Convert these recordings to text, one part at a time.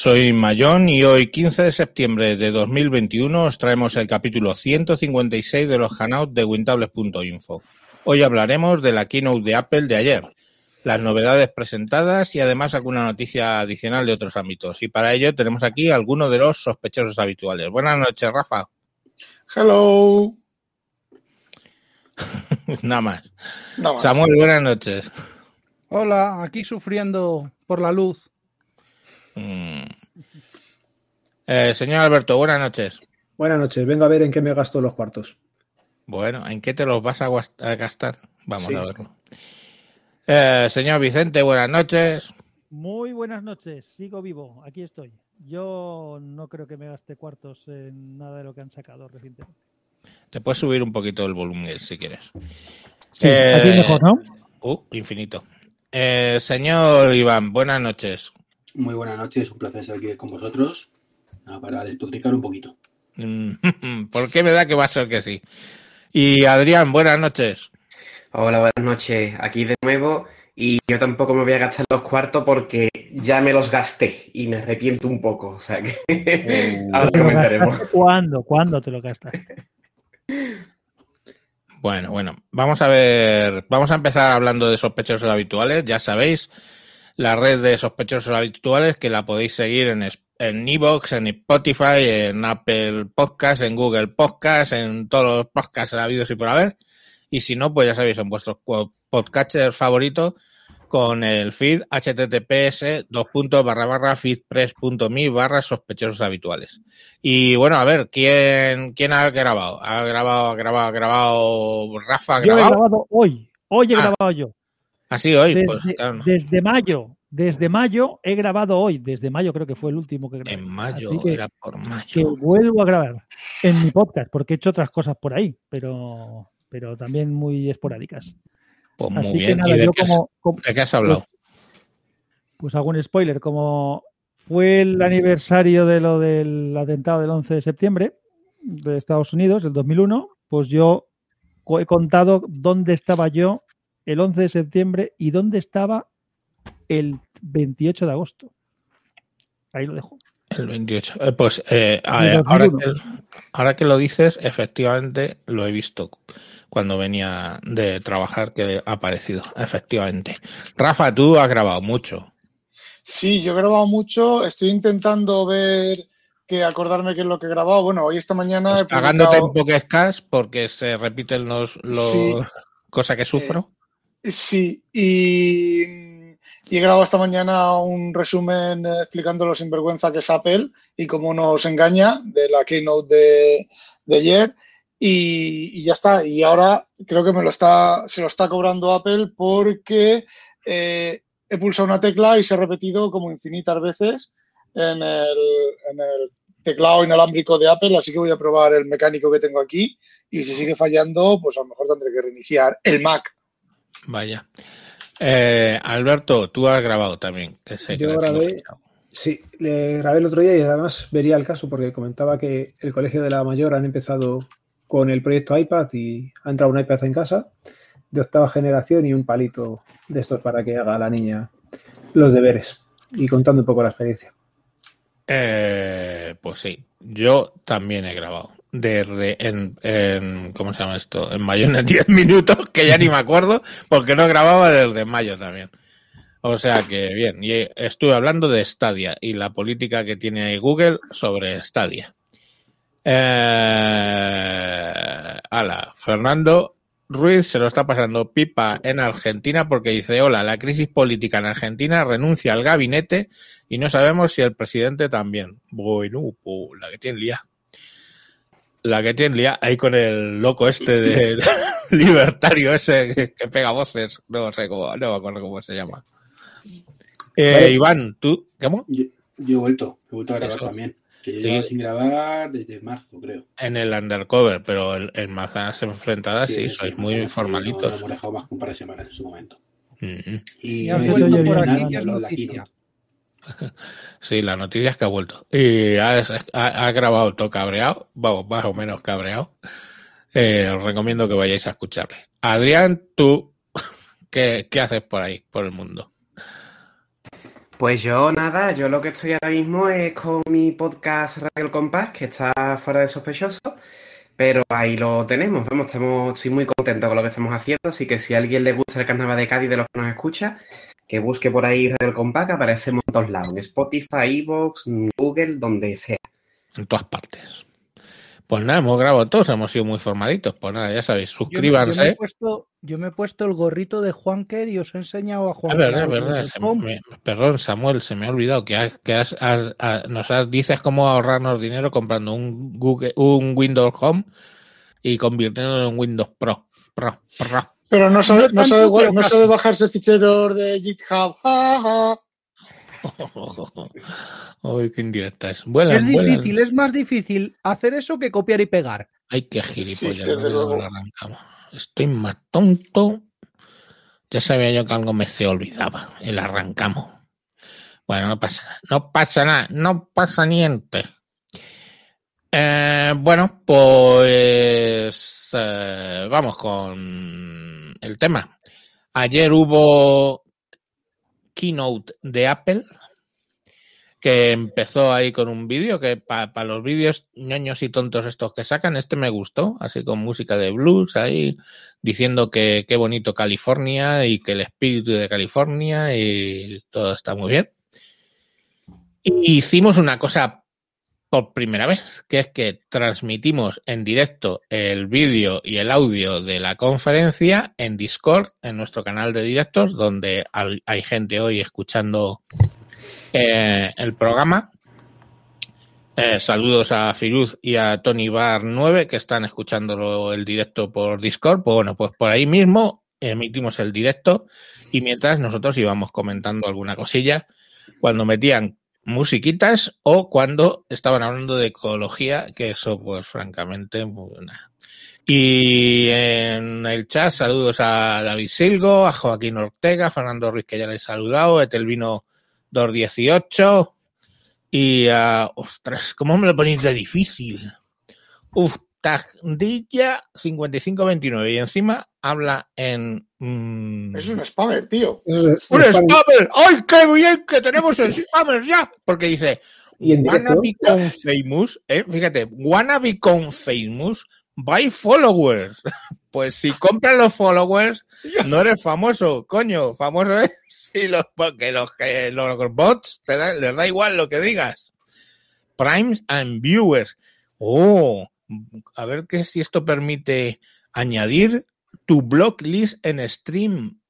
Soy Mayón y hoy 15 de septiembre de 2021 os traemos el capítulo 156 de los Hangouts de Wintables.info. Hoy hablaremos de la keynote de Apple de ayer, las novedades presentadas y además alguna noticia adicional de otros ámbitos. Y para ello tenemos aquí algunos de los sospechosos habituales. Buenas noches, Rafa. Hello. Nada más. Nada más. Samuel, buenas noches. Hola, aquí sufriendo por la luz. Mm. Eh, señor Alberto, buenas noches. Buenas noches, vengo a ver en qué me gasto los cuartos. Bueno, ¿en qué te los vas a gastar? Vamos Sí. a verlo. Eh, señor Vicente, buenas noches. Muy buenas noches, sigo vivo, aquí estoy. Yo no creo que me gaste cuartos en nada de lo que han sacado recientemente. Te puedes subir un poquito el volumen si quieres. Sí, Eh, aquí mejor, ¿no? Uh, infinito. Eh, señor Iván, buenas noches. Muy buenas noches, un placer estar aquí con vosotros Nada, para despotricar un poquito. Mm, ¿Por qué me da que va a ser que sí? Y Adrián, buenas noches. Hola, buenas noches. Aquí de nuevo. Y yo tampoco me voy a gastar los cuartos porque ya me los gasté y me arrepiento un poco. O sea que ahora ¿Te lo comentaremos. ¿Cuándo? ¿Cuándo te lo gastaste? Bueno, bueno, vamos a ver, vamos a empezar hablando de sospechosos habituales. Ya sabéis, la red de sospechosos habituales que la podéis seguir en, es- en Evox, en Spotify, en Apple Podcast, en Google Podcast, en todos los podcasts habidos y por haber. Y si no, pues ya sabéis, en vuestros podcatchers favoritos con el feed https dos puntos barra barra feedpress.me barra sospechosos habituales. Y bueno, a ver, ¿quién, quién ha grabado? ¿Ha grabado, ha grabado, ha grabado? ¿Rafa ha Yo he grabado? grabado hoy, hoy he Ah, grabado yo. Así hoy, Desde, pues claro, desde mayo, desde mayo he grabado hoy, desde mayo creo que fue el último que grabé. en mayo, que- era por que mayo. vuelvo a grabar en mi podcast, porque he hecho otras cosas por ahí, pero, pero también muy esporádicas. Pues muy Así que bien. nada, ¿Y de yo qué, has, como, como- de qué has hablado? pues algún spoiler, como fue el aniversario de lo del atentado del 11 de septiembre de Estados Unidos, del 2001, pues yo he contado dónde estaba yo el 11 de septiembre y dónde estaba el 28 de agosto. Ahí lo dejo. El 28. Eh, pues eh, ahora, 2001. que, ahora que lo dices, efectivamente lo he visto cuando venía de trabajar que ha aparecido. Efectivamente. Rafa, tú has grabado mucho. Sí, yo he grabado mucho. Estoy intentando ver que acordarme qué es lo que he grabado. Bueno, hoy esta mañana he Pues pagándote publicado- un poco escas porque se repiten los, los Sí. cosa que sufro. Sí, y, y he grabado esta mañana un resumen eh, explicando lo sinvergüenza que es Apple y cómo nos engaña de la keynote de, de ayer. Y, ya está. Y ahora creo que me lo está, se lo está cobrando Apple porque eh, he pulsado una tecla y se ha repetido como infinitas veces en el teclado inalámbrico de Apple. Así que voy a probar el mecánico que tengo aquí. Y si sigue fallando, pues a lo mejor tendré que reiniciar el Mac. Vaya. Eh, Alberto, tú has grabado también. Que sé que Yo grabé-. Sí, le grabé el otro día y además vería el caso porque comentaba que el Colegio de la Mayor han empezado con el proyecto iPad y ha entrado un iPad en casa de octava generación y un palito de estos para que haga la niña los deberes y contando un poco la experiencia. Eh, pues sí, yo también he grabado. Desde en, en- ¿cómo se llama esto? En mayo en 10 minutos, que ya ni me acuerdo, porque no grababa desde mayo también. O sea que bien, y estuve hablando de Stadia y la política que tiene Google sobre Stadia. Eh, ala, Fernando, Ruiz se lo está pasando pipa en Argentina porque dice, hola, la crisis política en Argentina renuncia al gabinete y no sabemos si el presidente también. Bueno, la que tiene lía. La que tiene lía ahí con el loco este de, libertario ese que, pega voces. No sé cómo, no me acuerdo cómo se llama. Eh, Vale. Iván, ¿tú? ¿Cómo? Yo, yo he vuelto, he vuelto a grabar Eso. también. Que yo Sí. llevaba sin grabar desde marzo, creo. En el undercover, pero en, en manzanas enfrentadas sí, sois sí, muy no- No, formalitos. hemos dejado más que un par de semanas en su momento. Mm. Y Ya has vuelto por aquí, es lo de la noticia. Sí, la noticia es que ha vuelto. Y ha grabado todo cabreado, vamos, más o menos cabreado. Eh, os recomiendo que vayáis a escucharle. Adrián, tú, ¿qué, qué haces por ahí, por el mundo? Pues yo nada, yo lo que estoy ahora mismo es con mi podcast Radio El Compás, que está fuera de sospechoso, pero ahí lo tenemos, vamos, estamos, estoy muy contento con lo que estamos haciendo, así que si a alguien le gusta el carnaval de Cádiz de los que nos escucha, que busque por ahí Radio El Compás, que aparecemos en todos lados, en Spotify, Evox, Google, donde sea. En todas partes. Pues nada, hemos grabado todos, hemos sido muy formalitos. Pues nada, ya sabéis, Yo me, yo me suscríbanse. he puesto, yo me he puesto el gorrito de Juanker y os he enseñado a Es Juan verdad, es verdad. se me- perdón, Samuel, se me ha olvidado que, has- que has- has- has- nos has- dices cómo ahorrarnos dinero comprando un Google, un Windows Home y convirtiéndolo en Windows Pro. Pro, Pro. Pero no sabe, No no sabe, tanto, pero no casi. sabe bajarse ficheros de GitHub. Ja, ja. Uy, qué indirecta es. Vuelan, Es vuelan. difícil, es más difícil hacer eso que copiar y pegar. Ay, qué Sí, gilipollas. desde no veo luego. que lo arrancamos. Estoy más tonto. Ya sabía yo que algo me se olvidaba. El arrancamos. Bueno, no pasa nada. No pasa nada. No pasa niente. Eh, bueno, pues eh, vamos con el tema. Ayer hubo keynote de Apple que empezó ahí con un vídeo que para los vídeos ñoños y tontos estos que sacan, este me gustó, así con música de blues ahí, diciendo que qué bonito California y que el espíritu de California y todo está muy bien. Hicimos una cosa por primera vez, que es que transmitimos en directo el vídeo y el audio de la conferencia en Discord, en nuestro canal de directos, donde hay gente hoy escuchando eh, el programa. Eh, saludos a Firuz y a Tony Bar 9 que están escuchando el directo por Discord. Pues bueno, pues por ahí mismo emitimos el directo y mientras nosotros íbamos comentando alguna cosilla cuando metían musiquitas o cuando estaban hablando de ecología, que eso pues francamente pues, nada. Y en el chat saludos a David Silgo, a Joaquín Ortega, a Fernando Ruiz que ya le he saludado, Etelvino 218 y a... ostras, ¿cómo me lo ponéis de difícil? Uf, Tagdilla 5529 y encima habla en... mm, Es un spammer, tío. Es- ¡Un spammer! ¡Ay, qué bien que tenemos el spammer ya! Porque dice, Y en directo, wanna become famous, eh, fíjate, wanna become famous by followers. Pues si compras los followers, no eres famoso, coño, famoso es si los, porque los, que los bots te da- les da igual lo que digas. Primes and viewers. Oh, a ver que si esto permite añadir tu blog list en stream.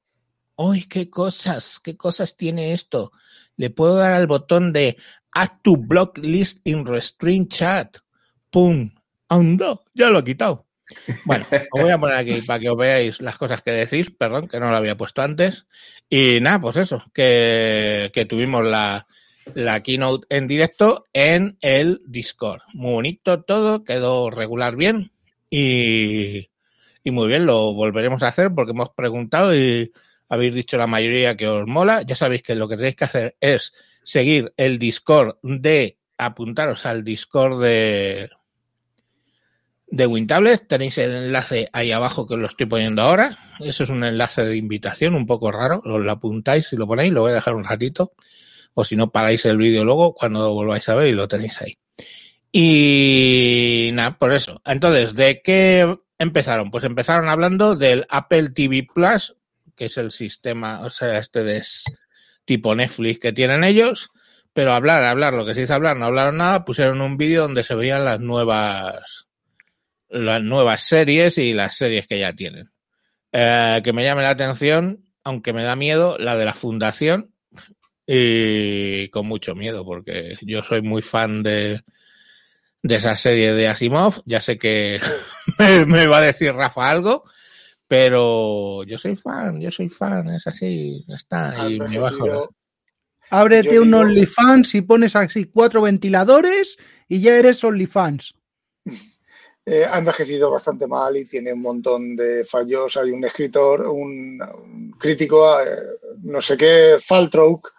¡Uy, qué cosas! ¿Qué cosas tiene esto? Le puedo dar al botón de Add to blog list in Restream chat. ¡Pum! ¡Anda! Ya lo he quitado. Bueno, os voy a poner aquí para que os veáis las cosas que decís, perdón, que no lo había puesto antes. Y nada, pues eso, que, que tuvimos la, la keynote en directo en el Discord. Muy bonito todo, quedó regular bien y, y muy bien, lo volveremos a hacer porque hemos preguntado y habéis dicho la mayoría que os mola. Ya sabéis que lo que tenéis que hacer es seguir el Discord de apuntaros al Discord de de WinTablet. Tenéis el enlace ahí abajo que os lo estoy poniendo ahora. Eso es un enlace de invitación un poco raro. Lo apuntáis y lo ponéis. Lo voy a dejar un ratito. O si no, paráis el vídeo luego cuando lo volváis a ver y lo tenéis ahí. Y nada, por eso. Entonces, ¿de qué empezaron? Pues empezaron hablando del Apple TV Plus, que es el sistema, o sea, este de tipo Netflix que tienen ellos. Pero hablar, hablar, lo que se dice hablar, no hablaron nada, pusieron un vídeo donde se veían las nuevas las nuevas series y las series que ya tienen. eh, que me llame la atención, aunque me da miedo, la de la fundación. Y con mucho miedo, porque yo soy muy fan de, de esa serie de Asimov. Ya sé que me, me va a decir Rafa algo, pero yo soy fan, yo soy fan, es así, ya está, y me bajo. Yo- Ábrete Yo un digo- OnlyFans y pones así cuatro ventiladores y ya eres OnlyFans. eh, ha envejecido bastante mal y tiene un montón de fallos. Hay un escritor, un, un crítico, eh, no sé qué, Faltrouk,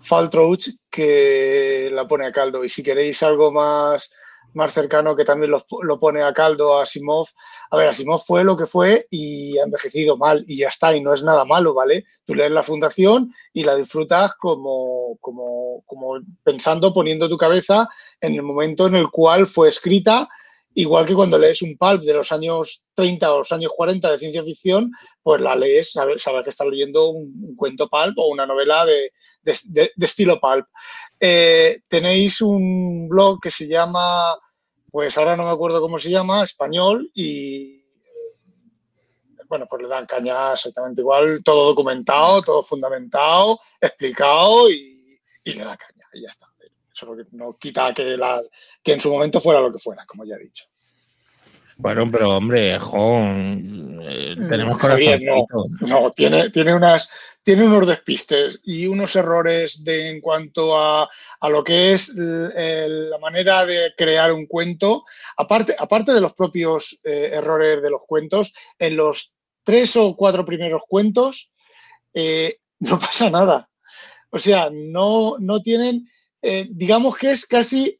Faltrouch, que la pone a caldo. Y si queréis algo más, más cercano, que también lo, lo pone a caldo a Asimov. A ver, Asimov fue lo que fue y ha envejecido mal y ya está, y no es nada malo, ¿vale? Tú lees la fundación y la disfrutas como, como, como pensando, poniendo tu cabeza en el momento en el cual fue escrita Igual que cuando lees un pulp de los años 30 o los años 40 de ciencia ficción, pues la lees, sabes, sabes que estás leyendo un, un cuento pulp o una novela de, de- de- de estilo pulp. Eh, tenéis un blog que se llama, pues ahora no me acuerdo cómo se llama, español, y eh, bueno, pues le dan caña exactamente igual, todo documentado, todo fundamentado, explicado y, le da caña, y ya está. Eso no quita que, la, que en su momento fuera lo que fuera, como ya he dicho. Bueno, pero hombre, eh, tenemos Javier, no, no, tiene, tiene, unas, tiene unos despistes y unos errores de, en cuanto a, a lo que es la manera de crear un cuento, aparte, aparte de los propios eh, errores de los cuentos, en los tres o cuatro primeros cuentos eh, no pasa nada. O sea, no, no tienen, eh, digamos que es casi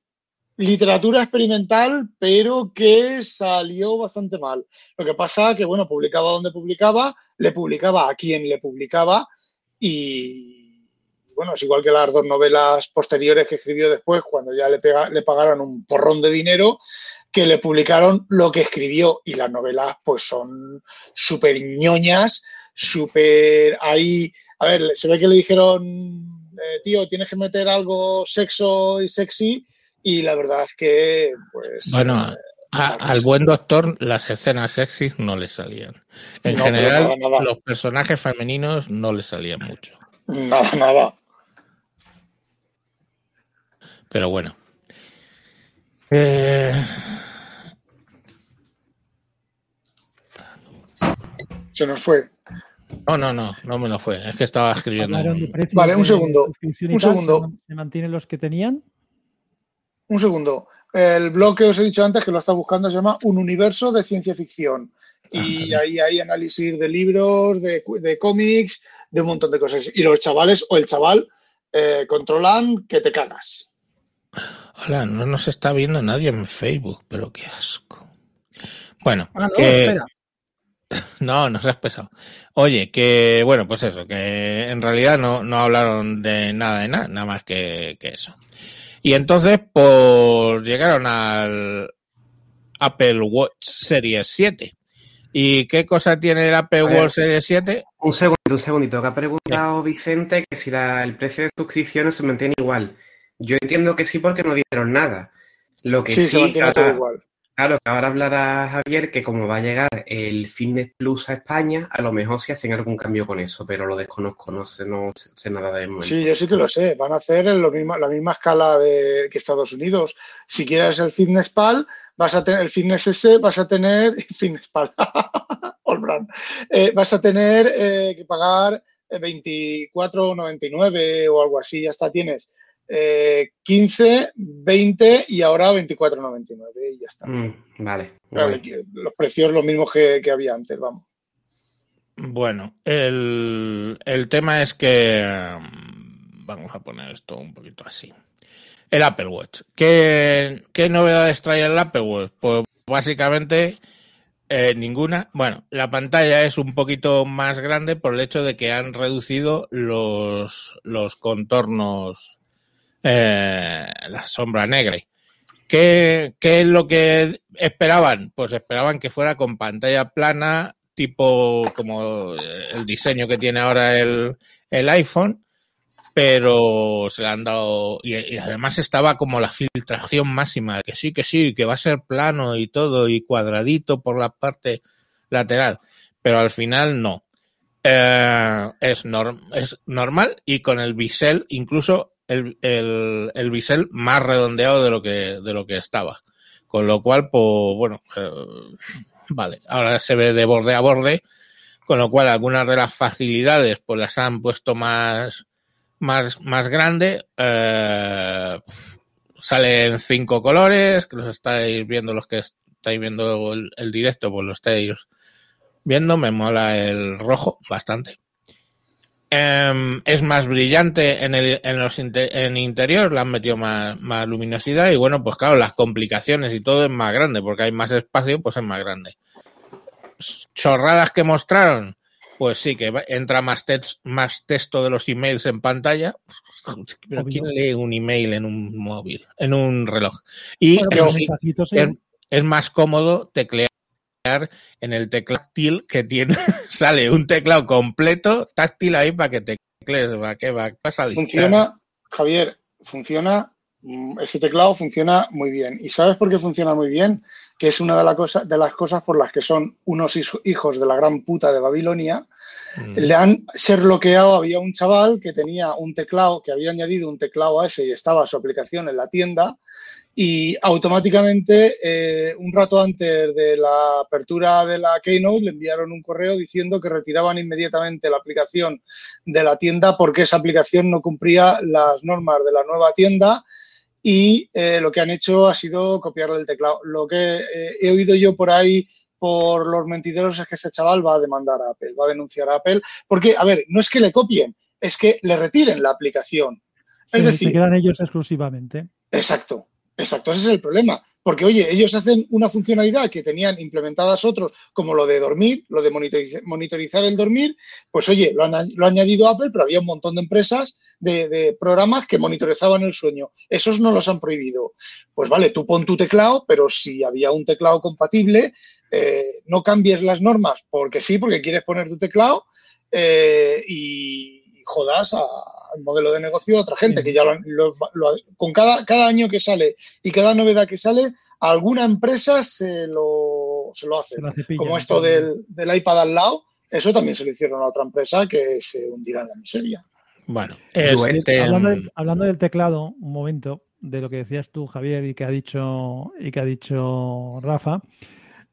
literatura experimental, pero que salió bastante mal. Lo que pasa que, bueno, publicaba donde publicaba, le publicaba a quien le publicaba y, bueno, es igual que las dos novelas posteriores que escribió después, cuando ya le, pega- le pagaron un porrón de dinero, que le publicaron lo que escribió y las novelas pues son súper ñoñas, súper ahí, a ver, se ve que le dijeron, eh, tío, tienes que meter algo sexo y sexy y la verdad es que pues... Bueno, eh, a- al buen doctor las escenas sexys no le salían. En No, general, nada, nada. los personajes femeninos no le salían mucho. Nada, nada. Pero bueno. Eh, Se nos fue. no, no, no, no me lo fue. Es que estaba escribiendo. Vale, un segundo, un segundo. ¿se man- ¿Se mantienen los que tenían? Un segundo. El blog que os he dicho antes, que lo está buscando, se llama Un Universo de Ciencia Ficción. Y Ah, ahí hay análisis de libros, de, de cómics, de un montón de cosas. Y los chavales o el chaval eh, controlan que te cagas. Hola, no nos está viendo nadie en Facebook, pero qué asco. Bueno, Ah, no, que- espera. No, no seas pesado. Oye, que bueno, pues eso, que en realidad no, no hablaron de nada de nada, nada más que, que eso. Y entonces, pues llegaron al Apple Watch Series 7. ¿Y qué cosa tiene el Apple ver. Watch Series 7? Un segundito, un segundito, que ha preguntado Vicente que si la- el precio de suscripciones se mantiene igual. Yo entiendo que sí porque no dieron nada. Lo que Sí, sí, se mantiene todo igual. Claro, ahora hablará Javier que como va a llegar el Fitness Plus a España, a lo mejor sí hacen algún cambio con eso, pero lo desconozco, no sé, no sé nada de momento. Sí, yo sí que lo sé. Van a hacer lo mismo- la misma escala de, que Estados Unidos. Si quieres el Fitness Pal, vas a tener el Fitness S, vas a tener Fitness Pal. Eh, vas a tener eh, que pagar eh, 24,99 o algo así. Ya está, tienes eh, 15, 20 y ahora 24,99 y ya está. Mm, vale. Claro, los precios los mismos que, que había antes, vamos. Bueno, el, el tema es que vamos a poner esto un poquito así. El Apple Watch. ¿Qué, qué novedades trae el Apple Watch? Pues básicamente eh, ninguna. Bueno, la pantalla es un poquito más grande por el hecho de que han reducido los, los contornos, eh, la sombra negra. ¿Qué, ¿Qué es lo que esperaban? Pues esperaban que fuera con pantalla plana, tipo como el diseño que tiene ahora el, el iPhone, pero se le han dado. Y, y además estaba como la filtración máxima, que sí, que sí, que va a ser plano y todo, y cuadradito por la parte lateral. pero al final no. Eh, es, norm- es normal y con el bisel, incluso el, el, el bisel más redondeado de lo que, de lo que estaba. Con lo cual, pues bueno, eh, vale, ahora se ve de borde a borde, con lo cual algunas de las facilidades pues las han puesto más, más, más grande. Eh, sale en cinco colores, que los estáis viendo los que estáis viendo el, el directo, pues lo estáis viendo, me mola el rojo bastante. Em, es más brillante en el en los en interior, le han metido más, más luminosidad y bueno, pues claro, las complicaciones y todo es más grande, porque hay más espacio, pues es más grande. Chorradas que mostraron, pues sí, que entra más, tex- más texto de los emails en pantalla. Pero. ¿quién lee un email en un móvil, en un reloj? Y Bueno, eso pero sí, mensajitos, sí. es, es más cómodo teclear en el teclado táctil que tiene, sale un teclado completo táctil ahí para que teclees, va, que va, a dictar. Funciona, Javier, funciona, mm, ese teclado funciona muy bien. ¿Y sabes por qué funciona muy bien? Que es una de, la cosa, de las cosas por las que son unos hijo- hijos de la gran puta de Babilonia. Mm. Le han ser bloqueado, había un chaval que tenía un teclado, que había añadido un teclado a ese y estaba su aplicación en la tienda y automáticamente, eh, un rato antes de la apertura de la Keynote, le enviaron un correo diciendo que retiraban inmediatamente la aplicación de la tienda porque esa aplicación no cumplía las normas de la nueva tienda y eh, lo que han hecho ha sido copiarle el teclado. Lo que eh, he oído yo por ahí por los mentideros es que este chaval va a demandar a Apple, va a denunciar a Apple, porque, a ver, no es que le copien, es que le retiren la aplicación. Es decir, se quedan ellos exclusivamente. Exacto, exacto, ese es el problema. Porque, oye, ellos hacen una funcionalidad que tenían implementadas otros, como lo de dormir, lo de monitoriz- monitorizar el dormir, pues oye, lo, han, lo ha añadido Apple, pero había un montón de empresas, de, de programas que monitorizaban el sueño. Esos no los han prohibido. Pues vale, tú pon tu teclado, pero si había un teclado compatible, eh, no cambies las normas, porque sí, porque quieres poner tu teclado eh, y jodas a- modelo de negocio de otra gente, Sí. que ya lo, han- lo- lo- con cada, cada año que sale y cada novedad que sale, a alguna empresa se lo, se lo hace. Se. Como esto del, del iPad al lado, eso también se lo hicieron a otra empresa que se hundirá en la miseria. Bueno, Duet. este, Hablando del, hablando del teclado, un momento, de lo que decías tú, Javier, y que ha dicho, y que ha dicho Rafa,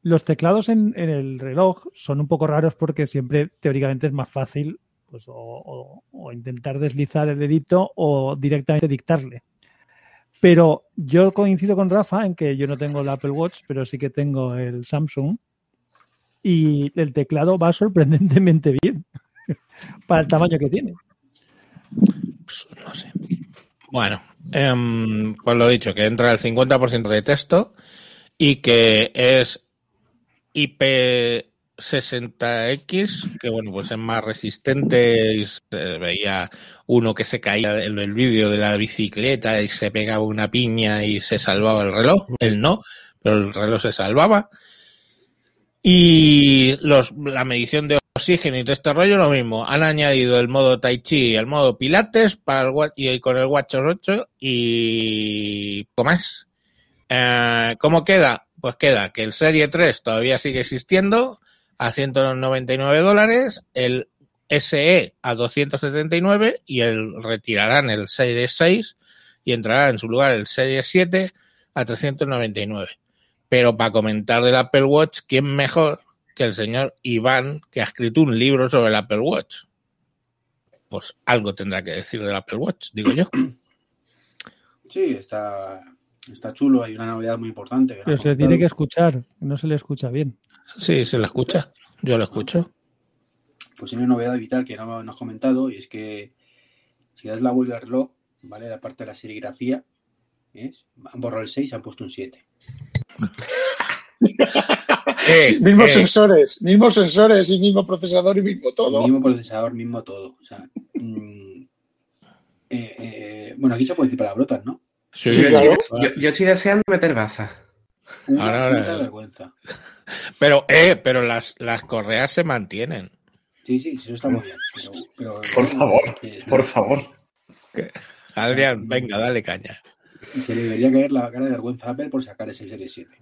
los teclados en, en el reloj son un poco raros porque siempre teóricamente es más fácil pues, o, intentar deslizar el dedito o directamente dictarle. Pero yo coincido con Rafa en que yo no tengo el Apple Watch, pero sí que tengo el Samsung y el teclado va sorprendentemente bien para el tamaño que tiene. pues. Bueno, em, pues lo dicho, que entra el 50% de texto y que es IP60X, que bueno, pues es más resistente. y se veía uno que se caía en el vídeo de la bicicleta y se pegaba una piña y se salvaba el reloj. Él no, pero el reloj se salvaba. Y los, la medición de oxígeno y todo este rollo, lo mismo. Han añadido el modo Tai Chi y el modo Pilates para el, y con el WatchOS 8 y poco más. Eh, ¿Cómo queda? Pues queda que el Serie 3 todavía sigue existiendo a 199 dólares, el SE a 279 y el retirarán el Serie 6 y entrará en su lugar el Serie 7 a 399. Pero para comentar del Apple Watch, ¿quién mejor que el señor Iván, que ha escrito un libro sobre el Apple Watch? Pues algo tendrá que decir del Apple Watch, digo yo. Sí, está, está chulo. Hay una novedad muy importante. que Pero se le tiene que escuchar, no se le escucha bien. Sí, se la escucha. Yo lo escucho. Pues hay una novedad vital que no, no has comentado y es que si das la vuelta al reloj, ¿vale? La parte de la serigrafía, ¿ves? Han borrado el 6 han puesto un 7. Eh, mismos eh, sensores, mismos sensores y mismo procesador y mismo todo. Mismo procesador, mismo todo. O sea, mm, eh, eh, bueno, aquí se puede decir palabrotas, ¿no? sí, Sí, Yo, claro. estoy, yo- yo estoy deseando meter baza. Una Ahora, ahora. vergüenza. Pero, eh, pero las, las correas se mantienen. Sí, sí, sí, eso está muy bien. Pero, pero- Por favor, eh, por favor. Adrián, venga, dale caña. Se le debería caer la cara de vergüenza a Apple por sacar ese Serie 7.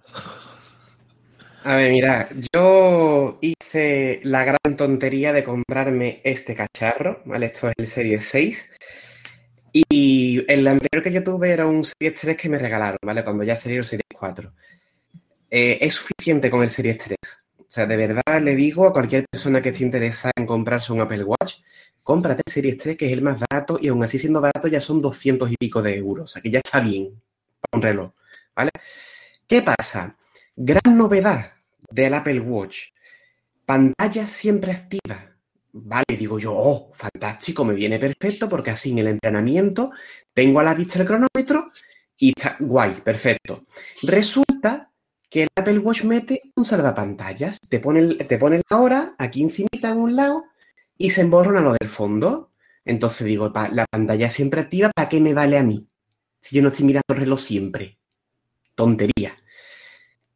A ver, mira, yo hice hice la gran tontería de comprarme este cacharro, ¿vale? Esto es el Series 6. Y el anterior que yo tuve era un Series 3 que me regalaron, ¿vale? Cuando ya salió el Series 4. Eh, es suficiente con el Series 3. O sea, de verdad le digo a cualquier persona que esté interesada en comprarse un Apple Watch, cómprate el Series 3, que es el más barato, y aún así siendo barato ya son 200 y pico de euros. O sea, que ya está bien para un reloj, ¿vale? ¿Qué pasa? Gran novedad del Apple Watch. Pantalla siempre activa. Vale, digo yo, oh, fantástico, me viene perfecto porque así en el entrenamiento tengo a la vista el cronómetro y está guay, perfecto. Resulta que el Apple Watch mete un salvapantallas, te pone, te pone la hora aquí encimita en un lado y se emborrona lo del fondo. Entonces digo, pa- la pantalla siempre activa, ¿para qué me vale a mí? Si yo no estoy mirando el reloj siempre. Tontería.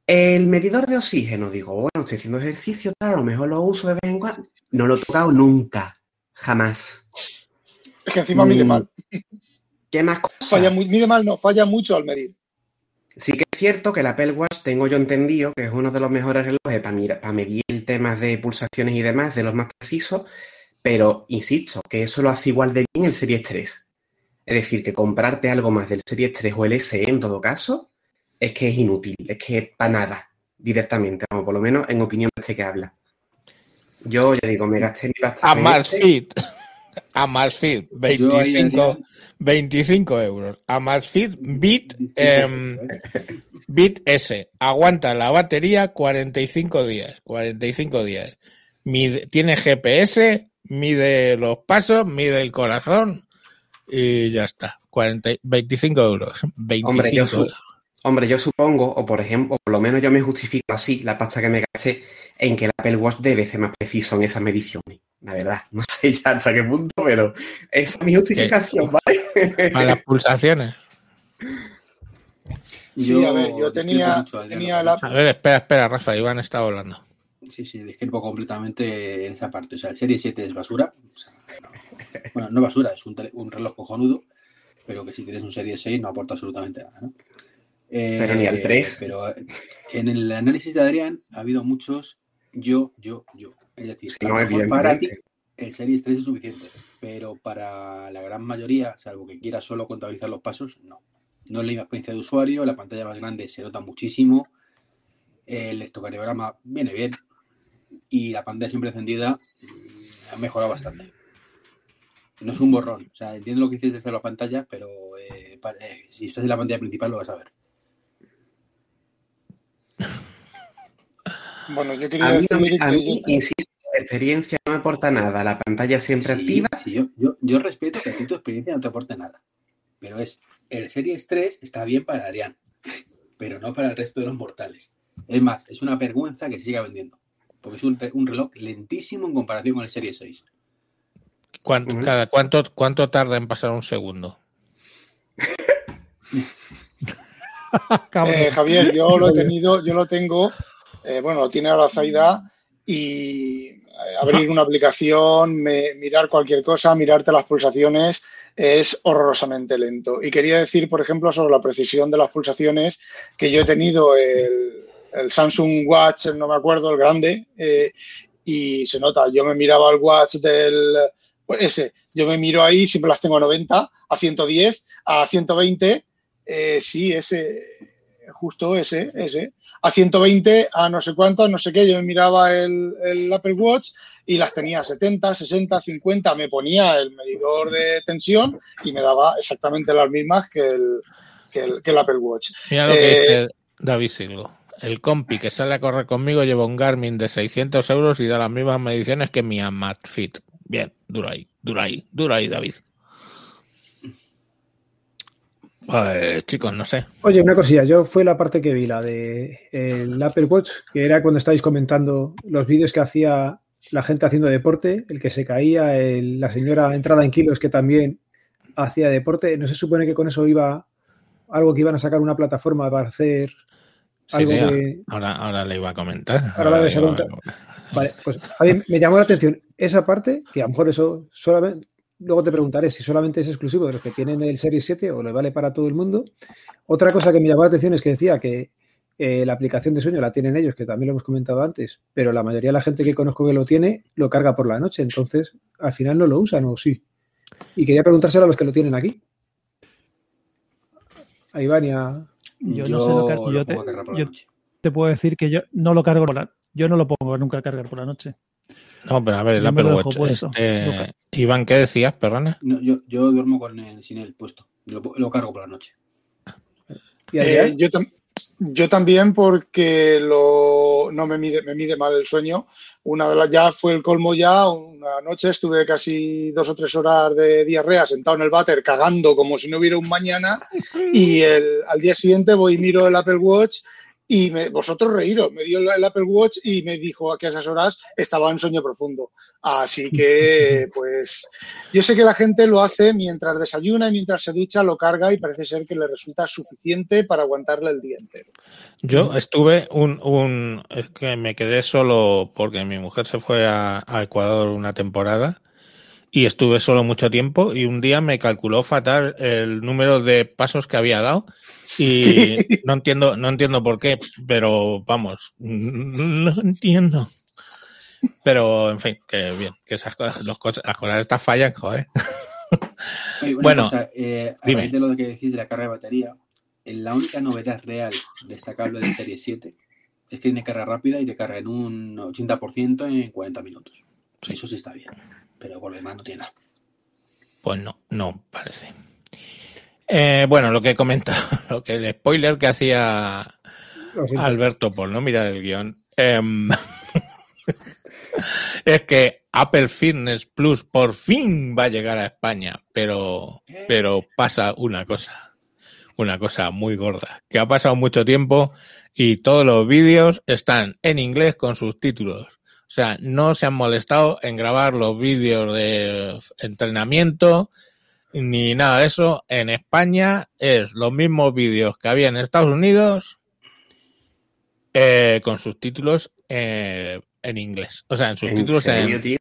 El medidor de oxígeno, digo, bueno, estoy haciendo ejercicio, claro, a lo mejor lo uso de vez en cuando. No lo he tocado nunca, jamás. Es que encima mide Mm, mal. ¿Qué más cosas? Falla muy, mide mal, no, falla mucho al medir. Sí que cierto que el Apple Watch tengo yo entendido que es uno de los mejores relojes para, medir temas de pulsaciones y demás, de los más precisos, pero insisto, que eso lo hace igual de bien el Series 3. Es decir, que comprarte algo más del Series 3 o el SE en todo caso, es que es inútil, es que para nada, directamente, vamos, por lo menos en opinión de este que habla. Yo ya digo, me gasté mi pasta en este. Amazfit. Amazfit, Yo ahí 25, haría- 25 euros. Amazfit Bit, em, ¿eh? Bit S. Aguanta la batería 45 días. 45 días. Mide- tiene GPS, mide los pasos, mide el corazón y ya está. 40, 25 euros. 25 Hombre, yo, euros. hombre, yo supongo, o por ejemplo, por lo menos yo me justifico así la pasta que me gasté en que el Apple Watch debe ser más preciso en esas mediciones. La verdad, no sé ya hasta qué punto, pero esa es mi justificación, ¿vale? Para las pulsaciones. Sí, a ver, yo tenía, la, A ver, espera, espera, Rafa. Iván está hablando. Sí, sí, discrepo completamente en esa parte. O sea, el Serie 7 es basura. O sea, no- bueno, no basura, es un, tele- un reloj cojonudo, pero que si tienes un Serie 6 no aporta absolutamente nada, ¿no? Eh, Pero ni al 3. Pero eh, en el análisis de Adrián ha habido muchos yo, yo, yo. Es decir, Sí, a lo no, mejor para ti el Series 3 es suficiente, pero para la gran mayoría, salvo que quieras solo contabilizar los pasos, no. No es la misma experiencia de usuario, la pantalla más grande se nota muchísimo, el electrocardiograma viene bien y la pantalla siempre encendida mm, ha mejorado bastante. No es un borrón, o sea, entiendo lo que dices desde la pantalla, pero eh, eh, si estás en la pantalla principal lo vas a ver. Bueno, yo quería A mí, decir a que mí, insisto, la experiencia no me aporta nada, la pantalla siempre Sí, activa. sí, yo, yo, yo respeto que a ti tu experiencia no te aporte nada, pero es el Series 3 está bien para Adrián, pero no para el resto de los mortales. Es más, es una vergüenza que se siga vendiendo, porque es un, re- un reloj lentísimo en comparación con el Series 6. ¿Cuánto, Ujú. cada, cuánto, ¿Cuánto tarda en pasar un segundo? Eh, Javier, yo lo he tenido, yo lo tengo, eh, bueno, lo tiene ahora Zaida y eh, abrir una aplicación, me- mirar cualquier cosa, mirarte las pulsaciones, es horrorosamente lento. Y quería decir, por ejemplo, sobre la precisión de las pulsaciones, que yo he tenido el, el Samsung Watch, no me acuerdo, el grande, eh, y se nota, yo me miraba el Watch del pues ese, yo me miro ahí, siempre las tengo a 90, a 110, a 120, eh, sí, ese, justo ese, ese. A 120, a no sé cuánto, no sé qué, yo me miraba el, el Apple Watch y las tenía a 70, 60, 50, me ponía el medidor de tensión y me daba exactamente las mismas que el, que el, que el Apple Watch. Mira lo que Eh, dice David Silgo. El compi que sale a correr conmigo lleva un Garmin de 600 euros y da las mismas mediciones que mi Amazfit. Bien, dura ahí, dura ahí, dura ahí, David. Pues, chicos, no sé. Oye, una cosilla, yo fue la parte que vi, la de el Apple Watch, que era cuando estáis comentando los vídeos que hacía la gente haciendo deporte, el que se caía, el- la señora entrada en kilos que también hacía deporte. ¿No se supone que con eso iba algo que iban a sacar una plataforma para hacer Sí, algo sí, de... ahora, ahora le iba a comentar. Ahora la vais a le iba comentar. Vale, pues a mí me llamó la atención esa parte, que a lo mejor eso solamente, luego te preguntaré si solamente es exclusivo de los que tienen el Series 7 o le vale para todo el mundo. Otra cosa que me llamó la atención es que decía que Eh, la aplicación de sueño la tienen ellos, que también lo hemos comentado antes, pero la mayoría de la gente que conozco que lo tiene lo carga por la noche, entonces al final no lo usan o sí. Y quería preguntárselo a los que lo tienen aquí. A Iván y a... Yo, no sé lo que lo yo te, yo te puedo decir que yo no lo cargo por la yo no lo pongo nunca a cargar por la noche. No, pero a ver, el Apple Watch. este, Iván, ¿qué decías? Perdona. No, yo, yo duermo con el, sin él puesto. Lo, lo cargo por la noche. y Eh, Adrián. yo, tam- yo también porque lo, no me mide, me mide mal el sueño. Una de las ya fue el colmo ya. Una noche estuve casi dos o tres horas de diarrea sentado en el váter cagando como si no hubiera un mañana. Y el- al día siguiente voy y miro el Apple Watch y me- vosotros reíros. Me dio el, Apple Watch y me dijo que a esas horas estaba en sueño profundo. Así que, pues, yo sé que la gente lo hace mientras desayuna y mientras se ducha, lo carga y parece ser que le resulta suficiente para aguantarle el día entero. Yo estuve un, un es que me quedé solo porque mi mujer se fue a, a Ecuador una temporada y estuve solo mucho tiempo y un día me calculó fatal el número de pasos que había dado y no entiendo no entiendo por qué, pero vamos, no entiendo. Pero en fin, que bien, que esas cosas, los cosas- las cosas estas fallan, joder. Oye, Bueno, cosa, eh, a dime. raíz de lo que decís de la carga de batería, eh, la única novedad real destacable de Serie 7 es que tiene carga rápida y te carga en un 80% en 40 minutos. Eso sí está bien, pero por lo demás no tiene nada. Pues no, no parece. Eh, bueno, lo que he comentado, lo que el spoiler que hacía. Alberto por no mirar el guion. em, es que Apple Fitness Plus por fin va a llegar a España, pero, pero pasa una cosa, una cosa muy gorda, que ha pasado mucho tiempo y todos los vídeos están en inglés con subtítulos. O sea, no se han molestado en grabar los vídeos de entrenamiento ni nada de eso. En España es los mismos vídeos que había en Estados Unidos eh, con subtítulos eh, en inglés. O sea, en ¿En subtítulos en, serio, tío?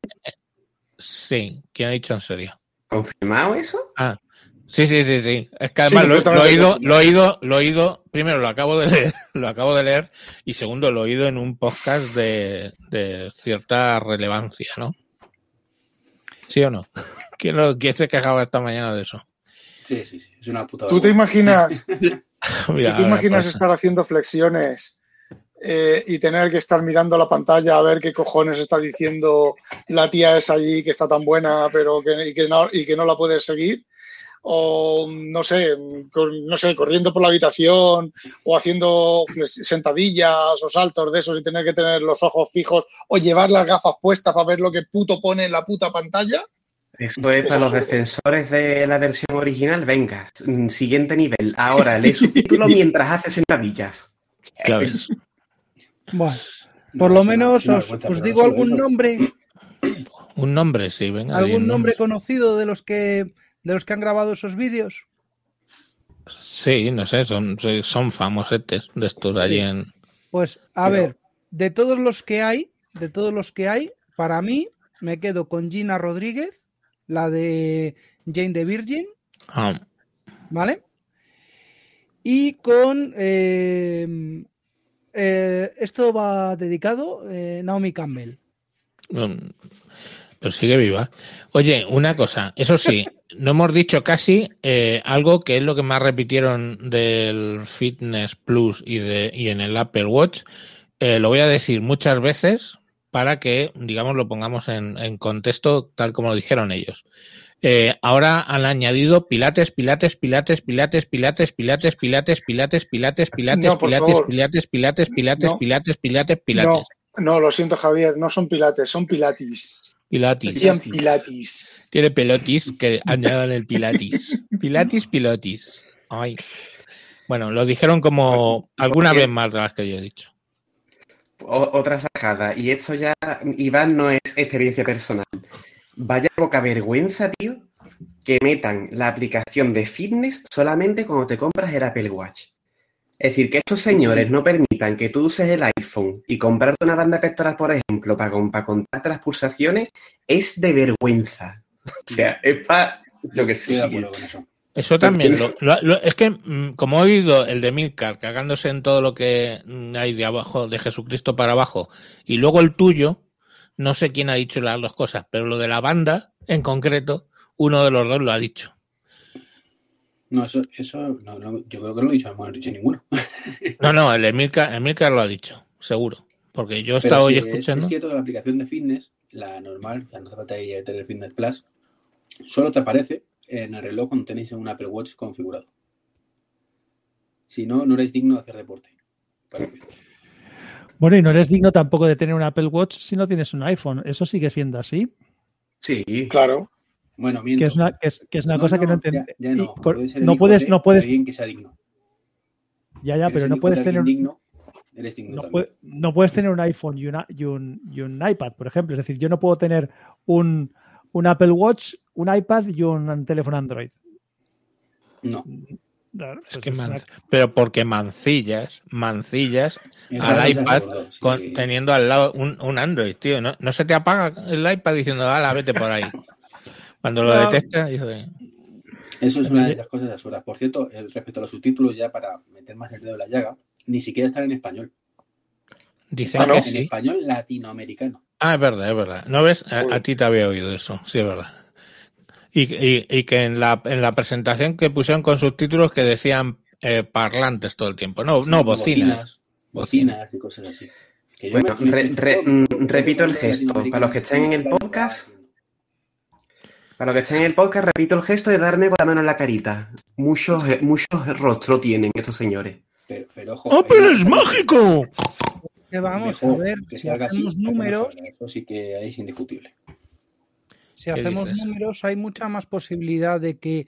Sí, ¿quién ha dicho en serio? ¿Confirmado eso? Ah, sí, sí, sí, sí. Es que además Sí, lo, lo he oído, lo he oído, lo he oído, primero lo acabo de leer, lo acabo de leer, y segundo lo he oído en un podcast de, de cierta relevancia, ¿no? ¿Sí o no? ¿Quién, lo- quién se quejaba esta mañana de eso? Sí, sí, sí, es una puta ¿Tú te imaginas, Mira, ¿tú te imaginas pues, estar haciendo flexiones eh, y tener que estar mirando la pantalla a ver qué cojones está diciendo la tía esa allí que está tan buena pero que, y que, no, y que no la puedes seguir? O no sé, no sé, corriendo por la habitación o haciendo flex- sentadillas o saltos de esos y tener que tener los ojos fijos o llevar las gafas puestas para ver lo que puto pone en la puta pantalla. Eso es Es para los defensores de la versión original. Venga, mm, siguiente nivel. Ahora lee subtítulo mientras hace sentadillas. ves. Bueno, No, por lo menos os, os digo algún eso. nombre, Un nombre, sí, venga. algún un nombre conocido de los que de los que han grabado esos vídeos. Sí, no sé, son, son famosetes de estos allí en... Pues a Pero- ver, de todos los que hay, de todos los que hay, para mí me quedo con Gina Rodríguez, la de Jane the Virgin, Ah, ¿vale? Y con eh, eh, esto va dedicado eh, Naomi Campbell. Pero sigue viva. Oye, una cosa, eso sí, no hemos dicho casi eh, algo que es lo que más repitieron del Fitness Plus y, de, y en el Apple Watch. Eh, lo voy a decir muchas veces para que, digamos, lo pongamos en, en contexto tal como lo dijeron ellos. Eh, ahora han añadido pilates, pilates, pilates, pilates, pilates, pilates, pilates, pilates, pilates, pilates, No, pilates, pilates, pilates, pilates, No. pilates, pilates, pilates, No, no, lo siento, Javier, no son pilates, son pilatis. Pilates. Decían pilatis. Tiene pelotis que añadan el pilatis. Pilatis, pilotis. Ay. Bueno, lo dijeron como alguna vez más de las que yo he dicho. O- otra rajada. Y esto ya, Iván, no es experiencia personal. Vaya poca vergüenza, tío, que metan la aplicación de fitness solamente cuando te compras el Apple Watch. Es decir, que estos señores no permitan que tú uses el iPhone y comprarte una banda pectoral, por ejemplo, para, con- para contarte las pulsaciones, es de vergüenza. O sea, es para lo que sí. eso. Eso también. Lo, lo- lo- es que, mm, como he oído el de Milcar cagándose en todo lo que mm, hay de abajo, de Jesucristo para abajo, y luego el tuyo, no sé quién ha dicho las dos cosas, pero lo de la banda, en concreto, uno de los dos lo ha dicho. No, eso, eso no, no, yo creo que no lo he dicho, no he dicho ninguno. No, no, el Emilcar, Emilcar lo ha dicho, seguro. Porque yo he estado hoy sí, escuchando. Es, cierto que la aplicación de fitness, la normal, la no hace falta que tener Fitness Plus, solo te aparece en el reloj cuando tenéis un Apple Watch configurado. Si no, no eres digno de hacer deporte. Para. Bueno, y no eres digno tampoco de tener un Apple Watch si no tienes un iPhone. Eso sigue siendo así. Sí. Claro. Bueno, miento. Que es una, que es, que es una cosa que no entiendo. ya no. Puede ser el no hijo puedes, de no puedes, alguien que sea digno. ya, ya, pero no puedes tener, digno, eres digno no, también. puede- no puedes tener un iPhone y, una- y un, y un iPad, por ejemplo. Es decir, yo no puedo tener un, un Apple Watch, un iPad y un teléfono Android. No. Claro, Es pues que man- pero porque mancillas, mancillas al iPad absurdo, sí. con- teniendo al lado un, un Android, tío. ¿no? no se te apaga el iPad diciendo, ala, vete por ahí. Cuando lo No. detecta, dice, Eso es una de esas cosas absurdas. Por cierto, respecto a los subtítulos, ya para meter más el dedo en la llaga, ni siquiera están en español. dicen Ah, ¿no? que En sí. español latinoamericano. Ah, es verdad, es verdad. ¿No ves? A, ti te había oído eso, sí, es verdad. Y, y- y que en la, en la presentación que pusieron con subtítulos que decían eh, parlantes todo el tiempo. No, no, bocinas. Bocinas, bocinas y cosas así. Que yo Bueno, me- me re- escucho re- todo, mm, repito el gesto. Para los que estén en el podcast. Para los que estén en el podcast, repito el gesto de darme con la mano en la carita. Muchos, muchos rostros tienen estos señores. Pero, pero ojo. hay ¡Apple una- es mágico! Que vamos a ver, que si así, hacemos números. Eso sí que es indiscutible. si ¿Qué hacemos dices? números, hay mucha más posibilidad de que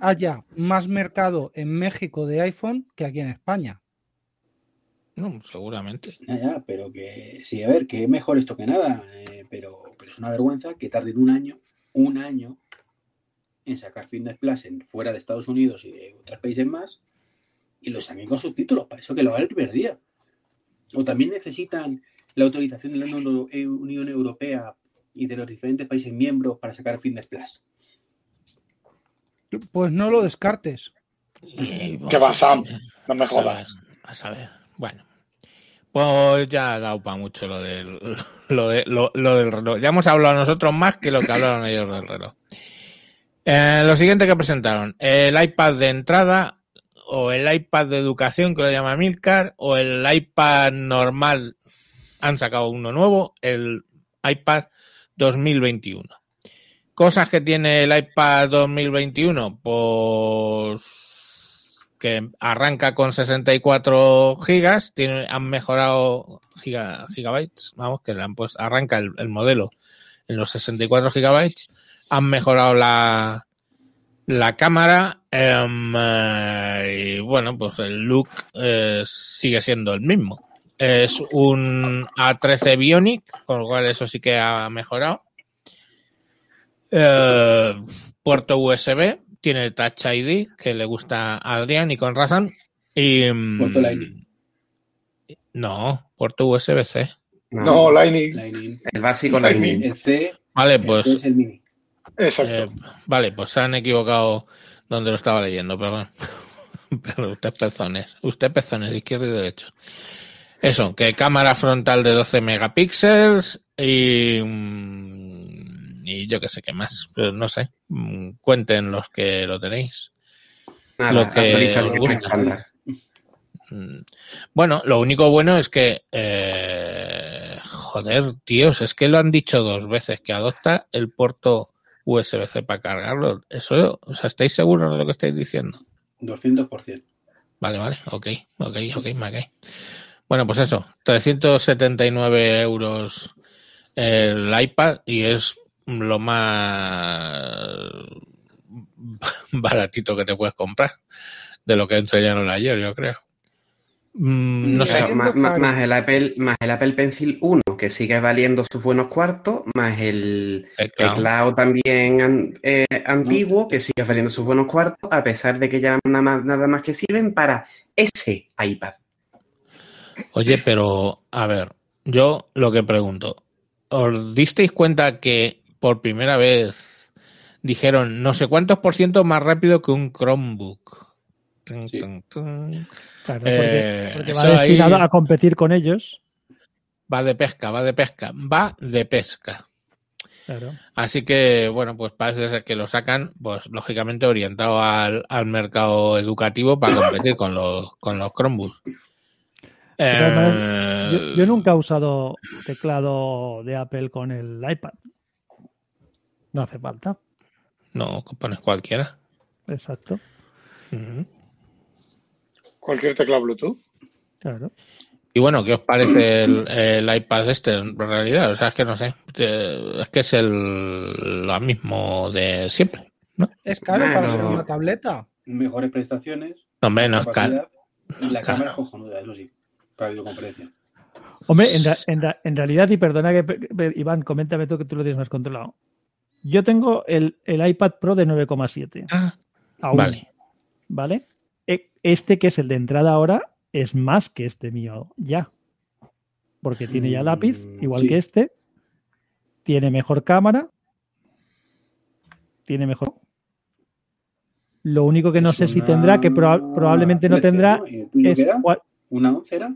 haya más mercado en México de iPhone que aquí en España. No, seguramente. Ya, ya, pero que sí, a ver, que es mejor esto que nada, eh, pero, pero es una vergüenza que tarden un año, un año en sacar Fitness Plus en, fuera de Estados Unidos y de otros países más y lo saquen con subtítulos, para eso que lo hagan el primer día. O también necesitan la autorización de la Unión Unión Europea y de los diferentes países miembros para sacar Fitness Plus. Pues no lo descartes. Y, ¿Qué va, Sam? No me a saber, jodas. a saber. Bueno. Pues ya ha dado para mucho lo del, lo, de, lo, lo reloj. Ya hemos hablado nosotros más que lo que hablaron ellos del reloj. Eh, lo siguiente que presentaron, el iPad de entrada o el iPad de educación que lo llama Milcar o el iPad normal, han sacado uno nuevo, el iPad 2021. Cosas que tiene el iPad 2021, pues que arranca con 64 gigas, tiene, han mejorado giga- gigabytes, vamos, que le han puesto, arranca el, el modelo en los 64 gigabytes, han mejorado la, la cámara em, eh, y bueno, pues el look eh, sigue siendo el mismo. Es un A13 Bionic, con lo cual eso sí que ha mejorado. Eh, puerto USB, tiene el Touch ID, que le gusta a Adrián y con razón. Y, mm, Puerto Lightning. No, puerto USB-C. No, Lightning. Lightning. El básico Lightning. Lightning. El C, Vale, el pues C es el mini. Exacto. Eh, vale, pues se han equivocado donde lo estaba leyendo, perdón. Pero usted pezones, usted pezones, izquierdo y derecho. Eso, que cámara frontal de 12 megapíxeles y, mm, y yo qué sé qué más, pero no sé, mm, cuenten los que lo tenéis. Nada, lo que os gusta. Mm, Bueno, lo único bueno es que, eh, joder, tíos, es que lo han dicho dos veces, que adopta el puerto USB-C para cargarlo. Eso, o sea, ¿estáis seguros de lo que estáis diciendo? 200%. Vale, vale, ok, ok, ok, ok. Bueno, pues eso, 379 euros el iPad y es lo más baratito que te puedes comprar de lo que enseñaron ayer, yo creo. Mm, no sé, más, más- el Apple, más el Apple Pencil 1, que sigue valiendo sus buenos cuartos, más el teclado también an- eh, antiguo, que sigue valiendo sus buenos cuartos, a pesar de que ya nada más, nada más que sirven para ese iPad. Oye, pero a ver, yo lo que pregunto, ¿os disteis cuenta que por primera vez dijeron no sé cuántos por ciento más rápido que un Chromebook. Sí. Claro, porque, Eh, porque va destinado ahí- a competir con ellos. Va de pesca, va de pesca, va de pesca. Claro. Así que, bueno, pues parece ser que lo sacan, pues lógicamente orientado al, al mercado educativo para competir con los, con los Chromebooks. Eh, Yo, yo nunca he usado teclado de Apple con el iPad. No hace falta. No, pones cualquiera. Exacto. Cualquier tecla Bluetooth. Claro. Y bueno, ¿qué os parece el, el iPad este en realidad? O sea, es que no sé. Es que es el lo mismo de siempre. Es caro para ser una tableta. Mejores prestaciones. No, hombre, no es capacidad, caro. Y la cámara es cojonuda, eso sí. Para videoconferencia. Hombre, en, ra- en ra- en realidad, y perdona que Iván, coméntame tú que tú lo tienes más controlado. Yo tengo el, el iPad Pro de 9,7. Ah, Aún. Vale. ¿Vale? E- Este que es el de entrada ahora es más que este mío ya. Porque tiene ya lápiz, Mm, igual sí. que este. Tiene mejor cámara. Tiene mejor. Lo único que no Es sé si tendrá, que proba- probablemente no 13, tendrá, ¿no? ¿Y el tuyo es era? ¿Una 11 era?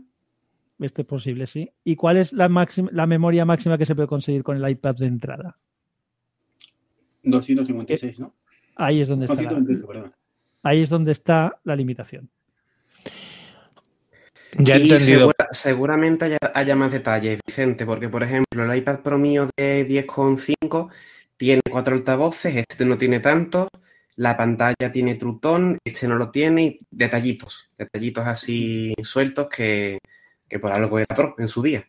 este es posible, sí. ¿Y cuál es la, máxima, la memoria máxima que se puede conseguir con el iPad de entrada? 256, ¿no? Ahí es donde está la, 128, perdón. ahí es donde está la limitación. ya he Y entendido. segura- seguramente haya, haya más detalles, Vicente, porque por ejemplo el iPad Pro mío de 10,5 tiene cuatro altavoces, este no tiene tantos, la pantalla tiene trutón, este no lo tiene, y detallitos, detallitos así sueltos que, que por algo era Pro en su día.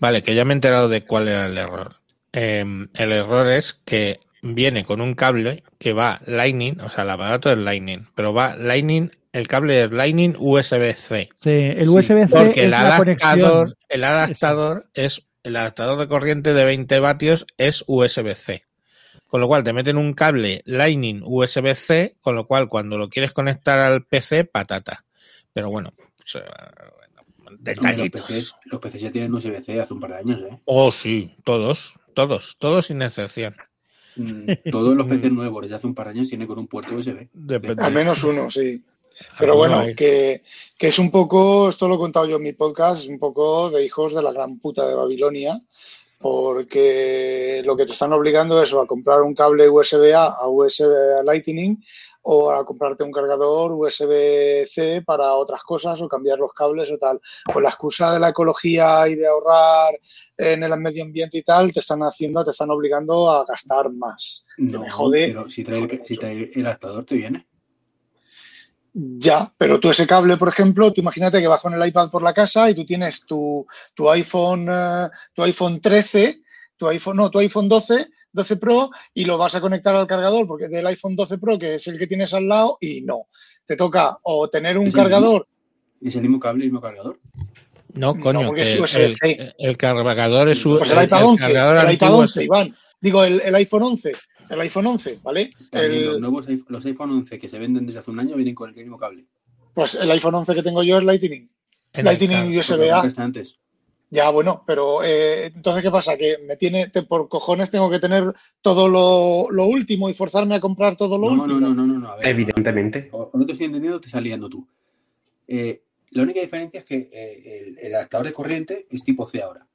Vale, que ya me he enterado de cuál era el error. Eh, el error es que viene con un cable que va Lightning, o sea, el aparato es Lightning, pero va Lightning, el cable es Lightning USB-C. Sí, el Sí, USB-C Porque es el adaptador, el adaptador es el adaptador de corriente de 20 vatios es USB-C. Con lo cual te meten un cable Lightning USB-C, con lo cual cuando lo quieres conectar al PC, patata. Pero bueno, o sea, Hombre, Los detallitos. PCs, los PCs ya tienen USB-C hace un par de años, ¿eh? Oh, sí, todos, todos, todos sin excepción. Mm, Todos los PCs nuevos desde hace un par de años tienen con un puerto USB. Depende. Al menos uno, sí. Pero bueno, que, que es un poco, esto lo he contado yo en mi podcast, es un poco de hijos de la gran puta de Babilonia, porque lo que te están obligando es o a comprar un cable USB-A a USB a Lightning o a comprarte un cargador USB-C para otras cosas o cambiar los cables o tal. Con la excusa de la ecología y de ahorrar en el medio ambiente y tal, te están haciendo, te están obligando a gastar más. No, me jode, pero si trae, el, si trae el adaptador te viene. Ya, pero tú ese cable, por ejemplo, tú imagínate que vas con el iPad por la casa y tú tienes tu, tu iPhone, eh, tu iPhone 13, tu iPhone, no, tu iPhone 12, 12 Pro y lo vas a conectar al cargador porque del iPhone 12 Pro, que es el que tienes al lado, y no. Te toca o tener un Es el mismo. cargador, Es el mismo cable y el mismo cargador. No, No, coño, porque es el, USB-C. el- el cargador es su- pues el iPad 11, cargador el iPad antiguo es- 11, Iván. Digo, el, el iPhone 11, el iPhone 11, ¿vale? Los nuevos iPhone- los iPhone 11 que se venden desde hace un año vienen con el mismo cable. pues el iPhone 11 que tengo yo es Lightning. en Lightning lo USB-A. Ya, bueno, pero eh, entonces, ¿qué pasa? Que me tiene, te- por cojones tengo que tener todo lo, lo último y forzarme a comprar todo lo No, último. no, no, no, no, no. A ver, Evidentemente. O, o no te estoy entendiendo, te estás liando tú. Eh, la única diferencia es que eh, el, el adaptador de corriente es tipo C ahora.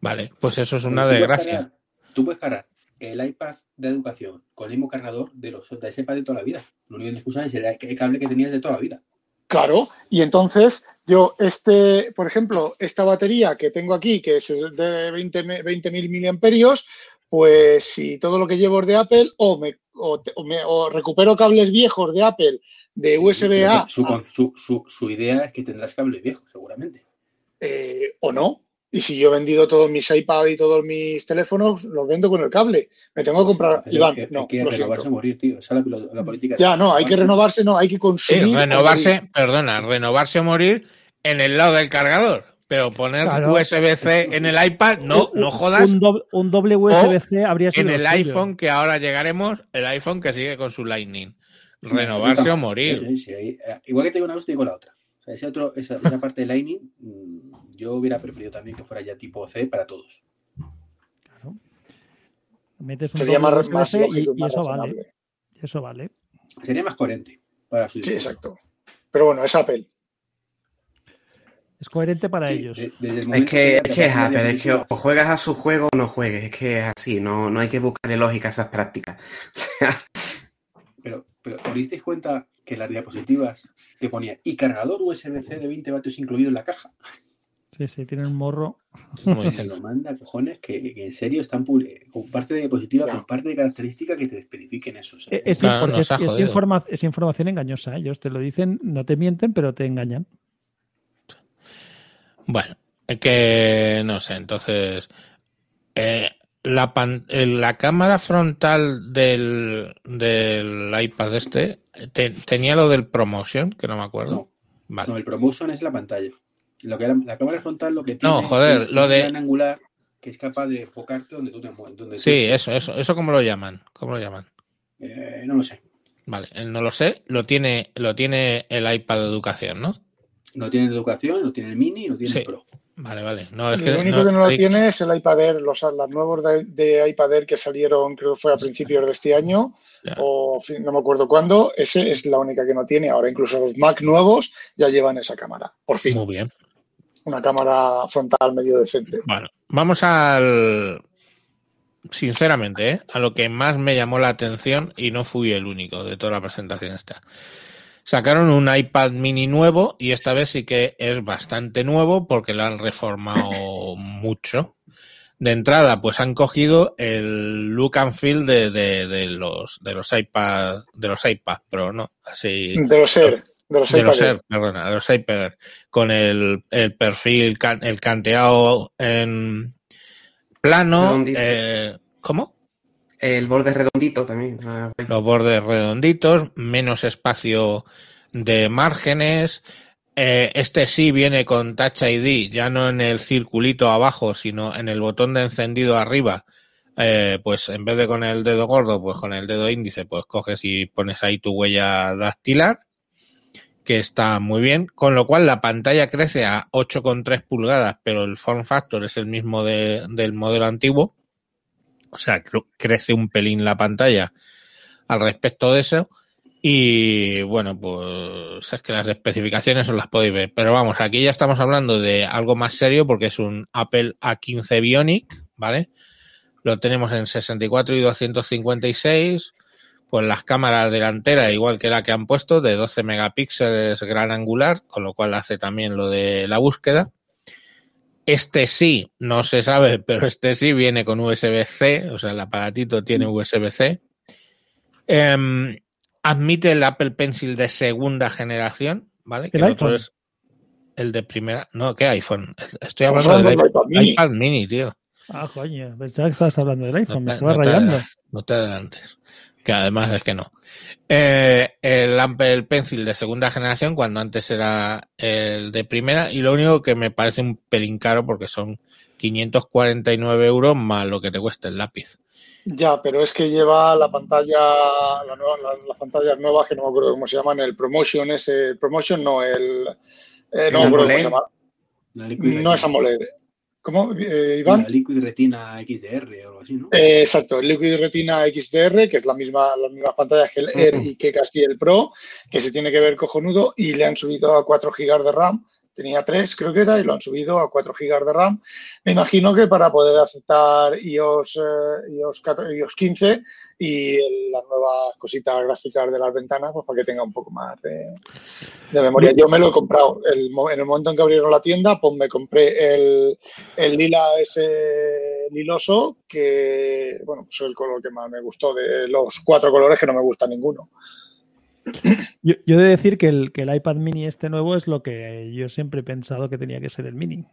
Vale, pues eso es una desgracia. Tú puedes cargar el iPad de educación con el mismo cargador de los de ese iPad de toda la vida. Lo único que que usar es el cable que tenías de toda la vida. Claro, y entonces yo, este, por ejemplo, esta batería que tengo aquí, que es de 20 me- 20.000 miliamperios, pues si todo lo que llevo es de Apple, o me, o, me- o recupero cables viejos de Apple de USB-A, Su, a- su, su, su idea es que tendrás cable viejo, seguramente. eh, o no. Y si yo he vendido todos mis iPad y todos mis teléfonos, los vendo con el cable. Me tengo que comprar, Pero Iván, hay, no, hay que lo renovarse siento. o morir, tío. Esa es la, la- la política. Ya, no, hay que renovarse, no, hay que Sí, consumir. morir. renovarse, perdona, renovarse o morir en el lado del cargador. Pero poner Claro. USB-C en el iPad, no, Un- no jodas. Un doble, un doble USB-C habría sido En el suyo. iPhone, que ahora llegaremos, el iPhone que sigue con su Lightning. Renovarse o morir. Sí, sí, ahí- eh, igual que te digo una cosa, digo la otra. O sea, ese otro, esa, esa parte de Lightning, mm, yo hubiera preferido también que fuera ya tipo C para todos. Metes un Sería más, más y, eso vale. Eso vale. Sería más coherente para su Sí, exacto. Pero bueno, es Apple. Es coherente para Sí, ellos. de- Es que, es que es Apple, es que o juegas a su juego o no juegues, es que es así, no, no hay que buscarle lógica a esas prácticas. Pero, pero ¿os disteis cuenta que las diapositivas te ponía y cargador USB-C de 20 vatios incluido en la caja? Sí, sí, tienen un morro. Muy Me bien. lo manda, cojones, que, que en serio están con parte de diapositiva, con parte de característica que te especifiquen eso. Eh, Es, Claro, porque nos es, ha es jodido. informa- es información engañosa. Ellos te lo dicen, no te mienten, pero te engañan. Bueno, es que no sé, entonces eh, la, pan- eh, la cámara frontal del, del iPad este te- tenía lo del promotion, que no me acuerdo. No. Vale. No, el promotion es la pantalla. Lo que la, la cámara frontal lo que tiene No, joder, es lo de- angular que es capaz de enfocarte donde tú te mueves. Donde Sí, eso, eso, eso cómo lo llaman, cómo lo llaman. Eh, no lo sé. Vale, eh, no lo sé, lo tiene, lo tiene el iPad de educación, ¿no? No tiene educación, no tiene el mini, no tiene Sí. el pro. Vale, vale. No, es Lo que único que no lo hay- tiene es el iPad Air, los, los nuevos de, de iPad Air que salieron, creo que fue a principios de este año, Ya. o no me acuerdo cuándo. Ese es la única que no tiene. Ahora incluso los Mac nuevos ya llevan esa cámara. Por fin, Muy bien. Una cámara frontal medio decente. Bueno, vamos al. Sinceramente, ¿eh? a lo que más me llamó la atención y no fui el único de toda la presentación esta. Sacaron un iPad mini nuevo y esta vez sí que es bastante nuevo porque lo han reformado mucho. De entrada, pues han cogido el look and feel de, de, de los de los iPad de los iPad Pro, ¿no? Así De los Air, de los de los Air. Perdona, de los Air, con el, el perfil, can- el canteado en plano. Eh, ¿Cómo? el borde redondito también. ah. Los bordes redonditos, menos espacio de márgenes. Eh, este sí viene con Touch ID, ya no en el circulito abajo, sino en el botón de encendido arriba. Eh, pues en vez de con el dedo gordo, pues con el dedo índice, pues coges y pones ahí tu huella dactilar, que está muy bien, con lo cual la pantalla crece a 8,3 pulgadas, pero el form factor es el mismo de- del modelo antiguo. O sea, cre- crece un pelín la pantalla al respecto de eso. Y bueno, pues es que las especificaciones os las podéis ver. Pero vamos, aquí ya estamos hablando de algo más serio porque es un Apple A15 Bionic, ¿vale? Lo tenemos en 64 y 256. Pues las cámaras delanteras, igual que la que han puesto, de 12 megapíxeles gran angular, con lo cual hace también lo de la búsqueda. Este sí, no se sabe, pero este sí viene con USB-C, o sea, el aparatito tiene USB-C. Em, admite el Apple Pencil de segunda generación, ¿vale? Que ¿El otro iPhone? es el de primera. No, ¿qué iPhone? Estoy Estamos hablando del del iPad iPad, mini. tío. Ah, coño, pensaba que estabas hablando del iPhone, me te- estaba rayando. no te adelantes. Que además es que no. Eh, el Apple Pencil de segunda generación, cuando antes era el de primera, y lo único que me parece un pelín caro porque son 549 euros más lo que te cuesta el lápiz. Ya, pero es que lleva la pantalla, la nueva, la- las pantallas nuevas que no me acuerdo cómo se llaman, el Promotion, ese Promotion, no, el, eh, no me acuerdo cómo se llama. No es. AMOLED. ¿Cómo, eh, Iván? Liquid Retina XDR o algo así, ¿no? Eh, exacto, el Liquid Retina XDR, que es la misma, las mismas pantallas que el Air y que casi el Pro, que se tiene que ver cojonudo y le han subido a 4 GB de RAM. Tenía 3, creo que era, y lo han subido a 4 GB de RAM. Me imagino que para poder aceptar iOS, eh, iOS, 14 iOS 15 y las nuevas cositas gráficas de las ventanas, pues para que tenga un poco más de, memoria. Yo me lo he comprado. El en el momento en que abrieron la tienda, pues me compré el, el lila ese liloso, que bueno, pues es el color que más me gustó de los cuatro colores, que no me gusta ninguno. Yo, yo he de decir que el, que el iPad mini este nuevo es lo que yo siempre he pensado que tenía que ser el mini.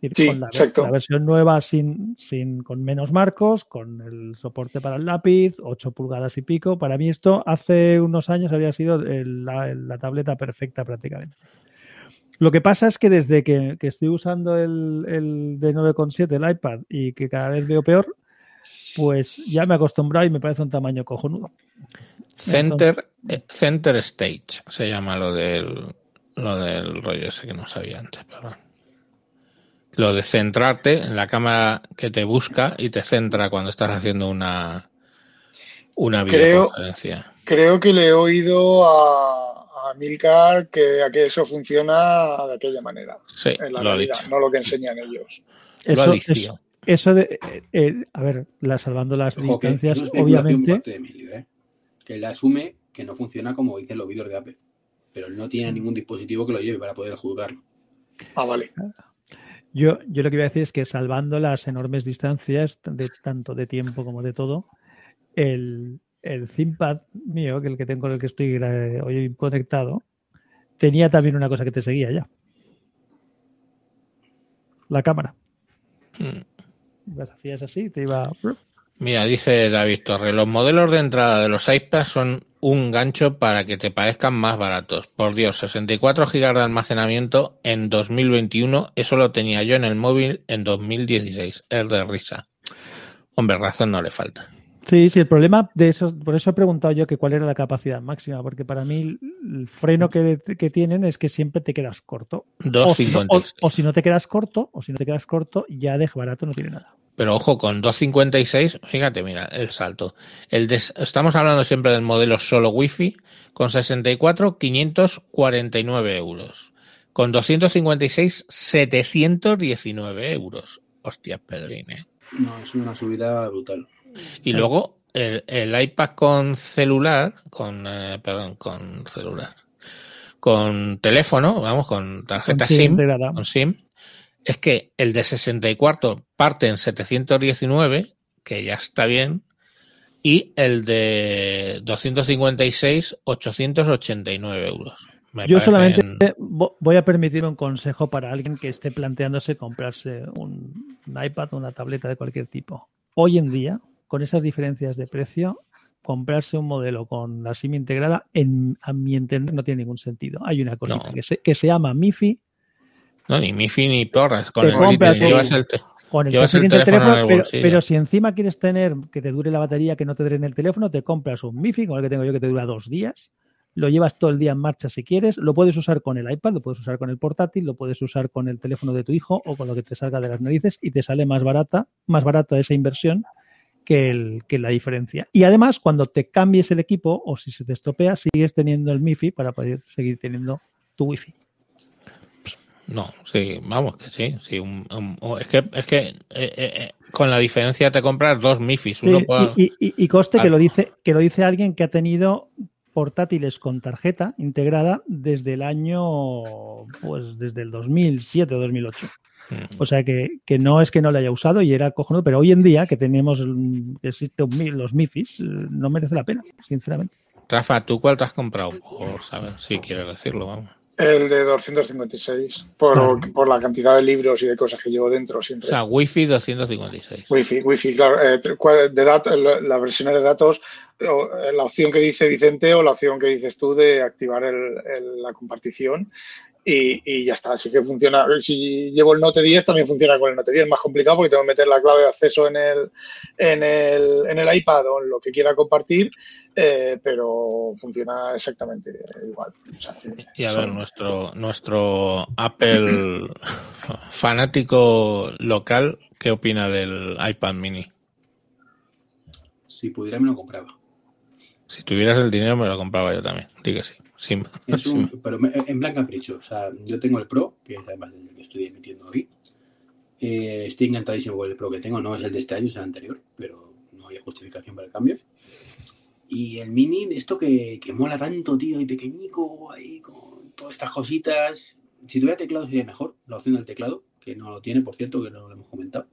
Decir, Sí, con la, exacto. la versión nueva sin, sin, con menos marcos, con el soporte para el lápiz, 8 pulgadas y pico. Para mí esto hace unos años habría sido el- la, la tableta perfecta prácticamente. Lo que pasa es que desde que, que estoy usando el, el de 9,7, el iPad, y que cada vez veo peor, pues ya me he acostumbrado y me parece un tamaño cojonudo. Center, eh, Center Stage se llama lo del, lo del rollo ese que no sabía antes, perdón. Lo de centrarte en la cámara que te busca y te centra cuando estás haciendo una, una videoconferencia. Creo que le he oído a, a Milcar que, a que eso funciona de aquella manera, Sí, en la lo ha realidad, dicho. no lo que enseñan ellos. Lo ha dicho. eso, eso de, eh, eh, a ver, la, salvando las Ojo, que distancias, eso es especulación por obviamente, parte de Emilio, ¿eh? Que él asume que no funciona como dicen los vídeos de Apple. Pero él no tiene ningún dispositivo que lo lleve para poder juzgarlo. Ah, vale. Yo, yo lo que iba a decir es que salvando las enormes distancias, de tanto de tiempo como de todo, el, el ThinkPad mío, que el que tengo con el que estoy eh, hoy conectado, tenía también una cosa que te seguía ya. La cámara. Mm. Las hacías así. Mira, dice David Torre, los modelos de entrada de los iPads son un gancho para que te parezcan más baratos. Por Dios, 64 GB de almacenamiento en 2021, eso lo tenía yo en el móvil en 2016. Es de risa. Hombre, razón no le falta. Sí, sí, el problema de eso, por eso he preguntado yo que cuál era la capacidad máxima, porque para mí el freno que, que tienen es que siempre te quedas corto. O si, no, o, 256. o si no te quedas corto, o si no te quedas corto, ya de barato no tiene nada. Pero ojo, con 256, fíjate, mira, el salto. El de- estamos hablando siempre del modelo solo Wi-Fi, con 64, 549 euros. Con 256, 719 euros. Hostia, Pedrín, ¿eh? No, es una subida brutal. Y luego el, el iPad con celular, con, eh, perdón, con celular, con teléfono, vamos, con tarjeta Con SIM integrada. con SIM, es que el de 64 parte en 719, que ya está bien, y el de 256, 889 euros. Me Yo solamente vo- voy a permitir un consejo para alguien que esté planteándose comprarse un, un iPad o una tableta de cualquier tipo. Hoy en día, con esas diferencias de precio, comprarse un modelo con la SIM integrada, en, a mi entender, no tiene ningún sentido. Hay una cosita No. que, se, que se llama MIFI, No, ni MIFI ni porras. Con Te el compras te llevas el te- con el Llevas el touchscreen del teléfono en teléfono, el pero, si encima quieres tener que te dure la batería, que no te drene el teléfono, te compras un MIFI, con el que tengo yo que te dura dos días, lo llevas todo el día en marcha si quieres, lo puedes usar con el iPad, lo puedes usar con el portátil, lo puedes usar con el teléfono de tu hijo o con lo que te salga de las narices y te sale más barata, más barata esa inversión que, el, que la diferencia. Y además, cuando te cambies el equipo o si se te estropea, sigues teniendo el MIFI para poder seguir teniendo tu Wi-Fi. No, sí, vamos, que sí. sí un- es que, es que eh, eh, eh, con la diferencia te compras dos MIFIs. Uno Sí, por- y, y- y coste que Ah. lo dice que lo dice alguien que ha tenido portátiles con tarjeta integrada desde el año pues desde el 2007 o 2008 Mm. o sea que, que no es que no lo haya usado y era cojonudo pero hoy en día que tenemos mm, que existe un los MIFIs eh, no merece la pena sinceramente Rafa, ¿tú cuál te has comprado? Por saber si quieres decirlo, vamos. El de 256, por, Claro. por la cantidad de libros y de cosas que llevo dentro O siempre. sea, Wi-Fi 256. Wi-Fi, Wi-Fi, claro. eh, de datos, la, versión de datos, o, eh, la opción que dice Vicente o la opción que dices tú de activar el- el- la compartición y, y ya está. Así que funciona. Si llevo el Note 10, también funciona con el Note 10. Es más complicado porque tengo que meter la clave de acceso en el, en el, en el iPad o en lo que quiera compartir, eh, pero funciona exactamente igual. O sea, que Y a ver, nuestro, nuestro Apple fanático local, ¿qué opina del iPad mini? Si pudiera, me lo compraba. Si tuvieras el dinero, me lo compraba yo también. Di que sí. Sí. Es un, pero en plan capricho. O sea, yo tengo el Pro, que es además el que estoy emitiendo hoy. Eh, estoy encantadísimo con el Pro que tengo. No es el de este año, es el anterior, pero no hay justificación para el cambio. Y el Mini, esto que, que mola tanto, tío, y pequeñico, ahí con todas estas cositas. Si tuviera teclado sería mejor, la opción del teclado, que no lo tiene, por cierto, que no lo hemos comentado.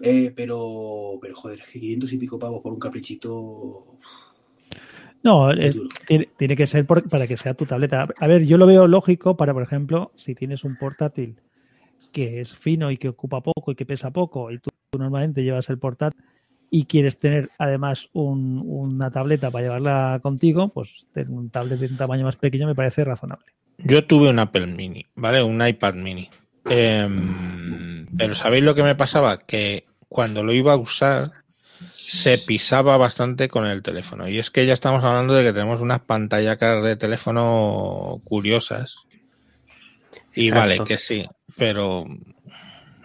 Eh, pero, pero joder, es que 500 y pico pavos por un caprichito. No es tiene, tiene que ser por- para que sea tu tableta a ver yo lo veo lógico para por ejemplo si tienes un portátil que es fino y que ocupa poco y que pesa poco y tú, tú normalmente llevas el portátil y quieres tener además un- una tableta para llevarla contigo, pues tener un tablet de un tamaño más pequeño me parece razonable. Yo tuve un Apple Mini, ¿vale? Un iPad Mini. Em, pero ¿sabéis lo que me pasaba? Que cuando lo iba a usar se pisaba bastante con el teléfono. Y es que ya estamos hablando de que tenemos unas pantallacas de teléfono curiosas. Y Exacto. vale, que sí, pero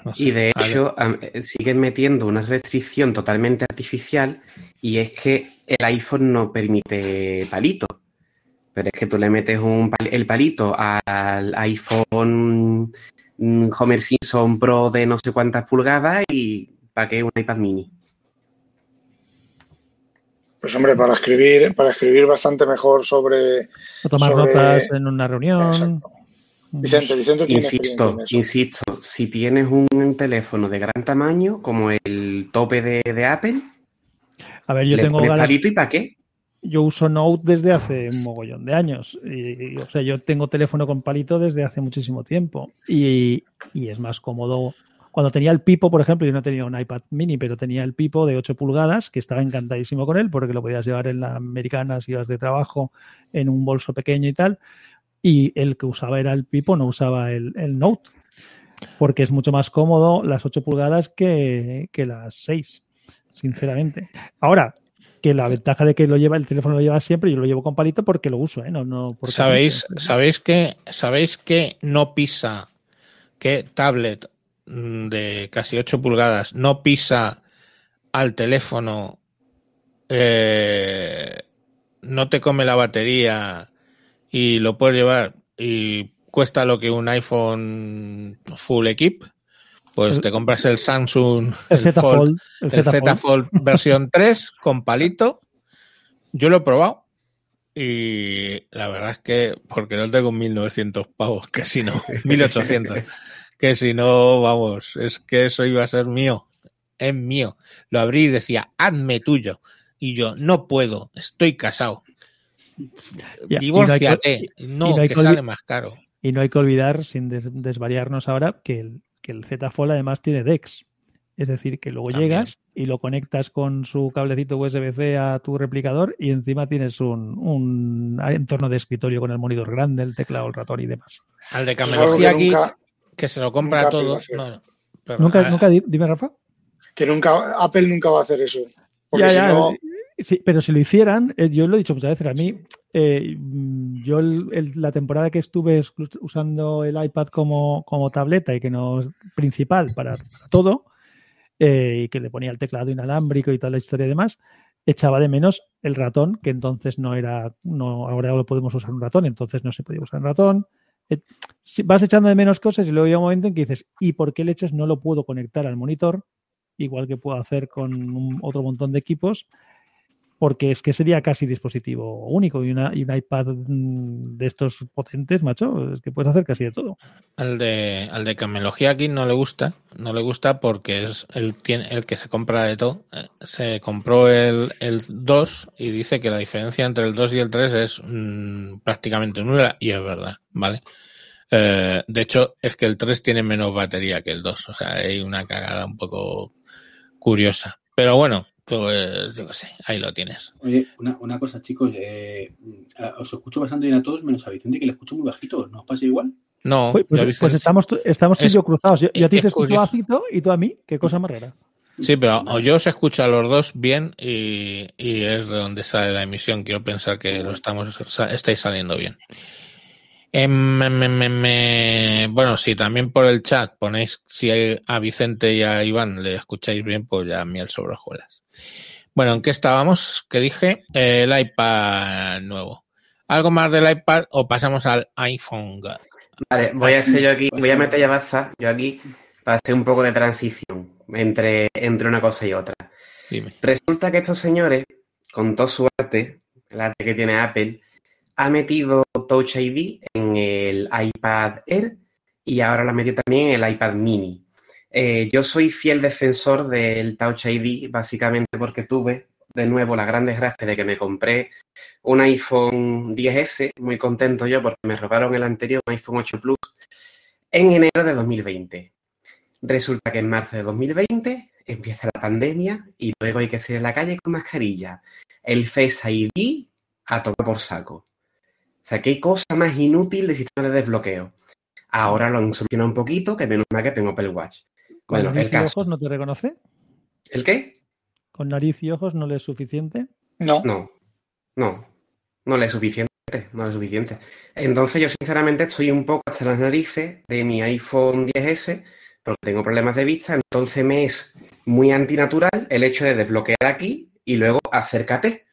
No sé, Y de hecho, eh, siguen metiendo una restricción totalmente artificial y es que el iPhone no permite palito. Pero es que tú le metes un pal- el palito al iPhone mm, Homer Simpson Pro de no sé cuántas pulgadas y ¿para qué un iPad mini? Pues hombre, para escribir, para escribir bastante mejor sobre. O tomar sobre- notas en una reunión. Exacto. Vicente, Vicente tiene Insisto, insisto, si tienes un teléfono de gran tamaño, como el tope de, de Apple, A ver, yo le tengo Galaxy- palito y ¿para qué? yo uso Note desde hace un mogollón de años. Y, y, o sea, yo tengo teléfono con palito desde hace muchísimo tiempo. Y, y es más cómodo. Cuando tenía el Pipo, por ejemplo, yo no tenía un iPad mini, pero tenía el Pipo de 8 pulgadas, que estaba encantadísimo con él, porque lo podías llevar en la americana si ibas de trabajo en un bolso pequeño y tal. Y el que usaba era el Pipo, no usaba el, el Note, porque es mucho más cómodo las 8 pulgadas que, que las 6, sinceramente. Ahora, que la ventaja de que lo lleva, el teléfono lo lleva siempre, yo lo llevo con palito porque lo uso, ¿eh? No, no porque ¿Sabéis, ¿sabéis, que, ¿Sabéis que no pisa, que tablet de casi 8 pulgadas no pisa al teléfono, eh, no te come la batería y lo puedes llevar y cuesta lo que un iPhone full equip? Pues El- te compras el Samsung, El Z Fold. El el Z. Fold versión 3 con palito. Yo lo he probado y la verdad es que, porque no tengo 1900 pavos, que si no, 1800, que si no, vamos, es que eso iba a ser mío, es mío. Lo abrí y decía, hazme tuyo. Y yo, no puedo, estoy casado. Ya, y no hay que- Divórciate, no, y no hay que sale más caro. Y no hay que olvidar, sin des- desvariarnos ahora, que el, que el Z Fold además tiene DeX. Es decir, que luego También. llegas y lo conectas con su cablecito USB-C a tu replicador y encima tienes un, un entorno de escritorio con el monitor grande, el teclado, el ratón y demás. Al de Eso es algo Camelogía que aquí, nunca, que se lo compra nunca todo. No, no, Nunca, nunca, di- dime, Rafa. que nunca, Apple nunca va a hacer eso. Porque Ya, si ya, no, sí, pero si lo hicieran, eh, yo lo he dicho muchas veces, a mí, eh, yo el- el- la temporada que estuve usando el iPad como, como tableta y que no es principal para, para todo, eh, y que le ponía el teclado inalámbrico y toda la historia y demás, echaba de menos el ratón, que entonces no era, no, ahora lo podemos usar un ratón, entonces no se podía usar un ratón. Eh, vas echando de menos cosas y luego llega un momento en que dices, ¿y por qué leches no lo puedo conectar al monitor? Igual que puedo hacer con un- otro montón de equipos, porque es que sería casi dispositivo único y, una, y un iPad mm, de estos potentes, macho, es que puedes hacer casi de todo. Al de, al de Camelogía aquí no le gusta, no le gusta porque es el, el que se compra de todo. Eh, Se compró el, el 2 y dice que la diferencia entre el 2 y el 3 es mm, prácticamente nula y es verdad, ¿vale? Eh, de hecho, es que el 3 tiene menos batería que el 2, o sea, hay una cagada un poco curiosa. Pero bueno, pues yo qué sé, ahí lo tienes. Oye, una, una cosa, chicos, eh, a- os escucho bastante bien a todos, menos a Vicente, que le escucho muy bajito. ¿No os pasa igual? No, Pues, pues- pues estamos, estamos tú y Es- yo cruzados. Yo, yo a ti es te escucho bajito y tú a mí. Qué cosa más rara. Sí, pero o yo os escucho a los dos bien y, y es de donde sale la emisión. Quiero pensar que lo estamos estáis saliendo bien. Bueno, si también por el chat ponéis si hay- a Vicente y a Iván le escucháis bien, pues ya miel sobre hojuelas. Bueno, ¿en qué estábamos? Que dije el iPad nuevo. ¿Algo más del iPad o pasamos al iPhone? Vale, voy a hacer yo aquí, voy a meter ya baza, yo aquí, para hacer un poco de transición entre, entre una cosa y otra. Dime. Resulta que estos señores, con todo su arte, el arte que tiene Apple, ha metido Touch ID en el iPad Air y ahora lo ha metido también en el iPad Mini. Eh, yo soy fiel defensor del Touch ID, básicamente porque tuve de nuevo la gran desgracia de que me compré un iPhone 10S, muy contento yo porque me robaron el anterior, un iPhone 8 Plus, en enero de 2020. Resulta que en marzo de 2020 empieza la pandemia y luego hay que salir a la calle con mascarilla. El Face ID a tomar por saco. O sea, qué cosa más inútil de sistema de desbloqueo. Ahora lo han solucionado un poquito, que menos mal que tengo Apple Watch. ¿Con Bueno, nariz el y caso. ojos no te reconoce? ¿El qué? ¿Con nariz y ojos no le es suficiente? no. No, no, no le es suficiente, no le es suficiente. Entonces yo sinceramente estoy un poco hasta las narices de mi iPhone 10S porque tengo problemas de vista, entonces me es muy antinatural el hecho de desbloquear aquí y luego acércate.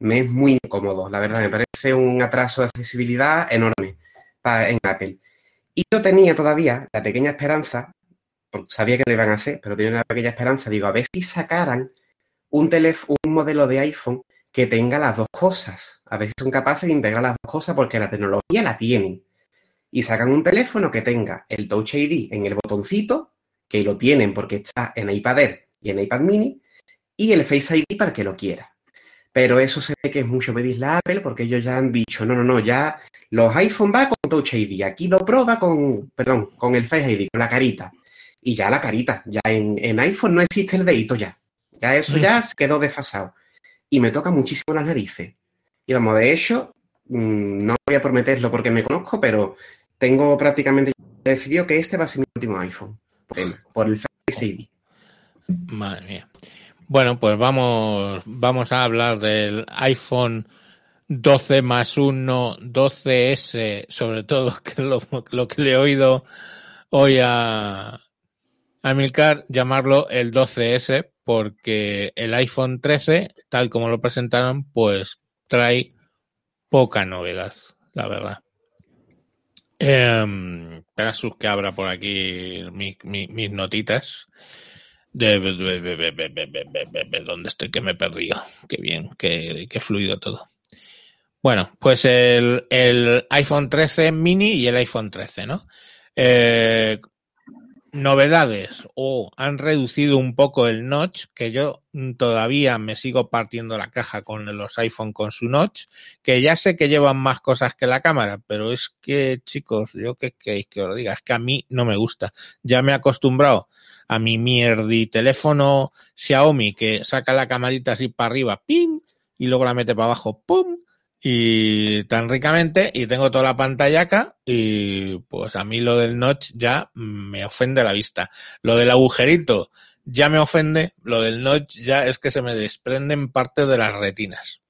Me es muy incómodo, la verdad, me parece un atraso de accesibilidad enorme pa- en Apple. Y yo tenía todavía la pequeña esperanza, sabía que lo iban a hacer, pero tenía una pequeña esperanza, digo, a ver si sacaran un, telef- un modelo de iPhone que tenga las dos cosas. A ver si son capaces de integrar las dos cosas porque la tecnología la tienen. Y sacan un teléfono que tenga el Touch ID en el botoncito, que lo tienen porque está en iPad Air y en iPad Mini, y el Face ID para el que lo quiera. Pero eso se ve que es mucho pedirle a Apple porque ellos ya han dicho, no, no, no, ya los iPhone va con Touch ID, aquí lo prueba con, perdón, con el Face ID, con la carita. Y ya la carita, ya en, en iPhone no existe el dedito ya. Ya eso ya quedó desfasado. Y me toca muchísimo las narices. Y vamos, de hecho, mm, no voy a prometerlo porque me conozco, pero tengo prácticamente decidido que este va a ser mi último iPhone. Por el, por el Face ID. Madre mía. Bueno, pues vamos, vamos a hablar del iPhone 12 más 1, 12S, sobre todo, que lo, que le he oído hoy a, a Milcar llamarlo el 12S, porque el iPhone 13, tal como lo presentaron, pues trae poca novedad, la verdad. Eh, espera, sus que abra por aquí mi- mi- mis notitas. De, ¿Dónde estoy? Que me he perdido. Qué bien, qué, qué fluido todo. Bueno, pues el, el, iPhone 13 mini y el iPhone 13, ¿no? Eh, novedades. O han reducido un poco el notch, que yo todavía me sigo partiendo la caja con los iPhone con su notch, que ya sé que llevan más cosas que la cámara, pero es que, chicos, yo qué queréis que os diga, es que a mí no me gusta. Ya me he acostumbrado a mi mierdi teléfono Xiaomi que saca la camarita así para arriba, pim, y luego la mete para abajo, pum, y tan ricamente, y tengo toda la pantalla acá, y pues a mí lo del notch ya me ofende la vista. Lo del agujerito ya me ofende, lo del notch ya es que se me desprenden parte de las retinas.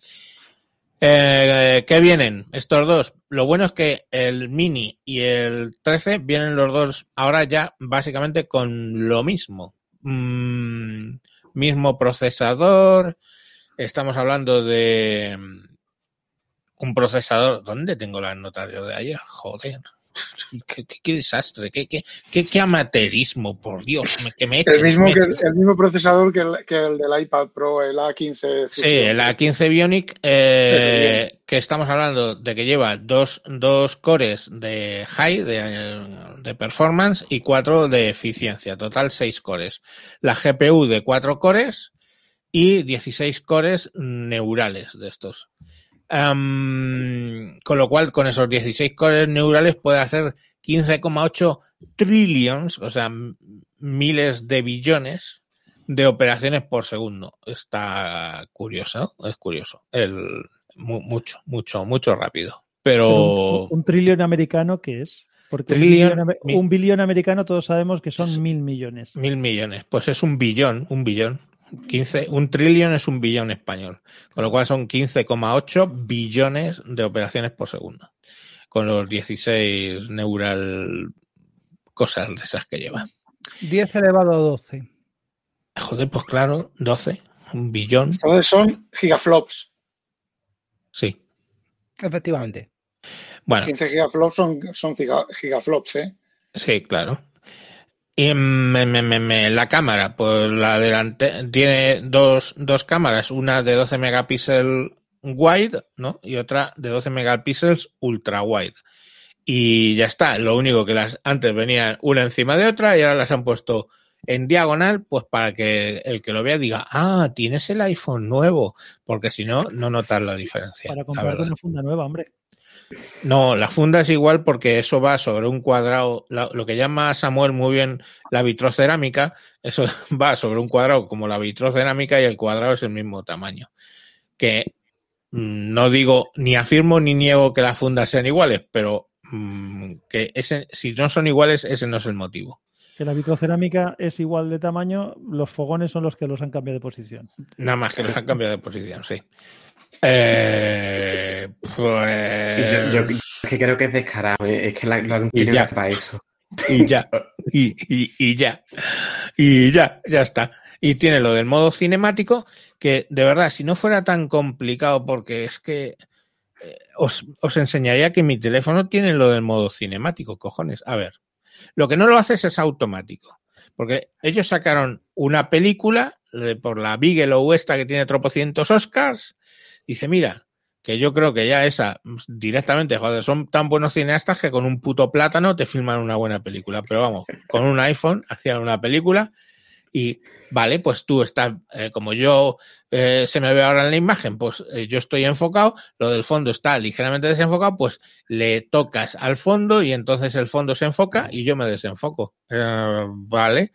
Eh, ¿Qué vienen? Estos dos. Lo bueno es que el Mini y el 13 vienen los dos ahora ya básicamente con lo mismo. Mm, mismo procesador. Estamos hablando de un procesador. ¿Dónde tengo las notas de ayer? Joder. Qué, qué- qué desastre, qué, qué, qué, qué amateurismo, por Dios, que me echen, El mismo, me que, echen. el mismo procesador que el, que el del iPad Pro, el A15. Sí, el A15 Bionic, eh, que estamos hablando de que lleva dos, dos cores de high, de, de performance, y cuatro de eficiencia. Total, seis cores. La GPU de cuatro cores y 16 cores neurales de estos. Am, con lo cual, con esos 16 cores neurales puede hacer 15,8 trillions, o sea, miles de billones de operaciones por segundo. Está curioso, es curioso. El, mu- mucho, mucho, mucho rápido. Pero Pero, un, un trillón americano, ¿qué es? Porque un billón, un americano todos sabemos que son mil millones. mil millones. Pues es un billón, un billón. 15, un trillón es un billón español. Con lo cual son 15,8 billones de operaciones por segundo. Con los 16 neural cosas de esas que lleva. 10 elevado a 12. Joder, pues claro, 12, un billón, Entonces son gigaflops. sí. Efectivamente. Bueno, 15 gigaflops son, son giga- gigaflops, ¿eh? sí, claro. Y me- me- me- la cámara, pues la delante tiene dos, dos cámaras, una de 12 megapíxeles wide, ¿no? Y otra de 12 megapíxeles ultra wide. Y ya está. Lo único que las antes venían una encima de otra y ahora las han puesto en diagonal, pues para que el que lo vea diga, ah, tienes el iPhone nuevo, porque si no, no notas la diferencia. Para comprarte una funda nueva, hombre. No, la funda es igual porque eso va sobre un cuadrado, lo que llama Samuel muy bien la vitrocerámica, eso va sobre un cuadrado como la vitrocerámica y el cuadrado es el mismo tamaño. Que mm, no digo ni afirmo ni niego que las fundas sean iguales, pero mm, que ese, si no son iguales, ese no es el motivo. Que la vitrocerámica es igual de tamaño, los fogones son los que los han cambiado de posición. Nada más que los han cambiado de posición, sí. Eh, pues. Yo, yo- es que creo que es descarado, ¿eh? es que la- lo han tenido ya. para eso. Y ya. y, y- y ya. Y ya, ya está. Y tiene lo del modo cinemático, que de verdad, si no fuera tan complicado, porque es que eh, os, os enseñaría que mi teléfono tiene lo del modo cinemático, cojones. A ver, lo que no lo haces es automático. Porque ellos sacaron una película de- por la Bigelow esta que tiene tropocientos Oscars. Dice, mira, que yo creo que ya esa directamente, joder, son tan buenos cineastas que con un puto plátano te filman una buena película. Pero vamos, con un iPhone hacían una película y vale, pues tú estás, eh, como yo eh, se me ve ahora en la imagen, pues eh, yo estoy enfocado, lo del fondo está ligeramente desenfocado, pues le tocas al fondo y entonces el fondo se enfoca y yo me desenfoco. Vale.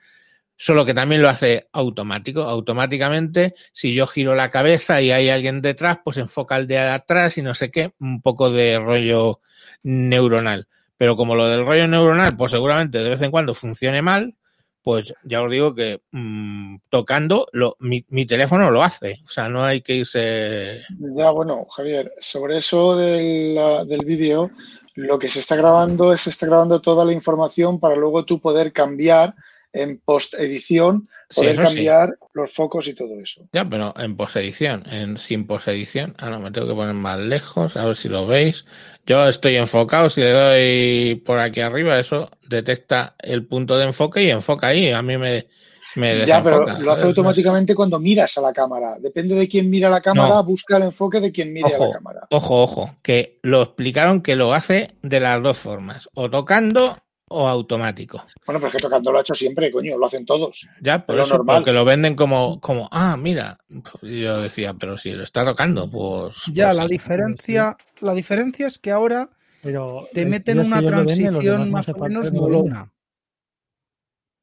Solo que también lo hace automático. Automáticamente, si yo giro la cabeza y hay alguien detrás, pues enfoca el de atrás y no sé qué, un poco de rollo neuronal. Pero como lo del rollo neuronal, pues seguramente de vez en cuando funcione mal, pues ya os digo que mm, tocando, mi, teléfono lo hace. O sea, no hay que irse. Ya, bueno, Javier, sobre eso del, del vídeo, lo que se está grabando es se está grabando toda la información para luego tú poder cambiar en post-edición, poder sí. cambiar los focos y todo eso. Ya, pero en posedición, en sin posedición. Ah, no, me tengo que poner más lejos, a ver si lo veis. Yo estoy enfocado, si le doy por aquí arriba, eso detecta el punto de enfoque y enfoca ahí. A mí me, me Ya, pero lo hace ¿sabes? automáticamente cuando miras a la cámara. Depende de quién mira la cámara, No. busca el enfoque de quien mire a la cámara. Ojo, ojo, que lo explicaron que lo hace de las dos formas, o tocando o automático. Bueno, pero es que tocando lo ha hecho siempre, coño, lo hacen todos. Ya, por Pero eso, normal. porque lo venden como, como, ah, mira, yo decía, pero si lo está tocando, pues. Ya, pues la sí. diferencia, la diferencia es que ahora Pero te meten una venden, transición no más o menos molona.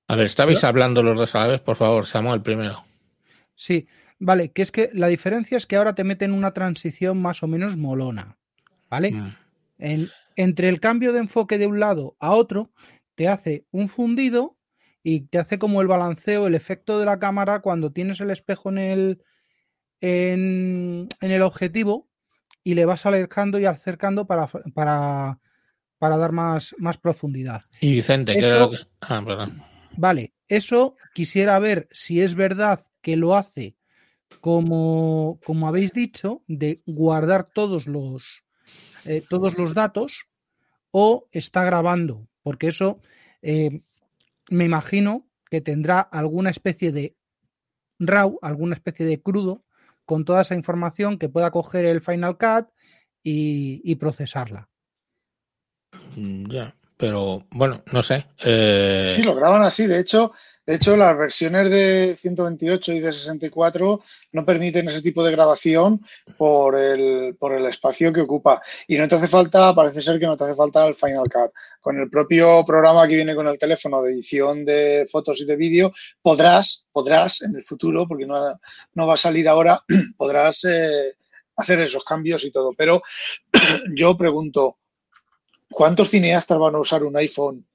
A ver, estabais hablando los dos a la vez, por favor, Samuel primero. Sí, vale, que es que la diferencia es que ahora te meten una transición más o menos molona, ¿vale? Mm. En- entre el cambio de enfoque de un lado a otro, te hace un fundido y te hace como el balanceo, el efecto de la cámara cuando tienes el espejo en el, en, en el objetivo y le vas alejando y acercando para, para, para dar más, más profundidad. Y Vicente, que era lo que. Ah, perdón. Vale, eso quisiera ver si es verdad que lo hace como, como habéis dicho, de guardar todos los, eh, todos los datos o está grabando, porque eso eh, me imagino que tendrá alguna especie de RAW, alguna especie de crudo con toda esa información que pueda coger el Final Cut y, procesarla. Mm, Ya, pero bueno, no sé. Eh, Sí, lo graban así. De hecho, de hecho, las versiones de 128 y de 64 no permiten ese tipo de grabación por el, por el espacio que ocupa. Y no te hace falta, parece ser que no te hace falta el Final Cut. Con el propio programa que viene con el teléfono de edición de fotos y de vídeo, podrás, podrás en el futuro, porque no, no va a salir ahora, podrás eh, hacer esos cambios y todo. Pero yo pregunto, ¿cuántos cineastas van a usar un iPhone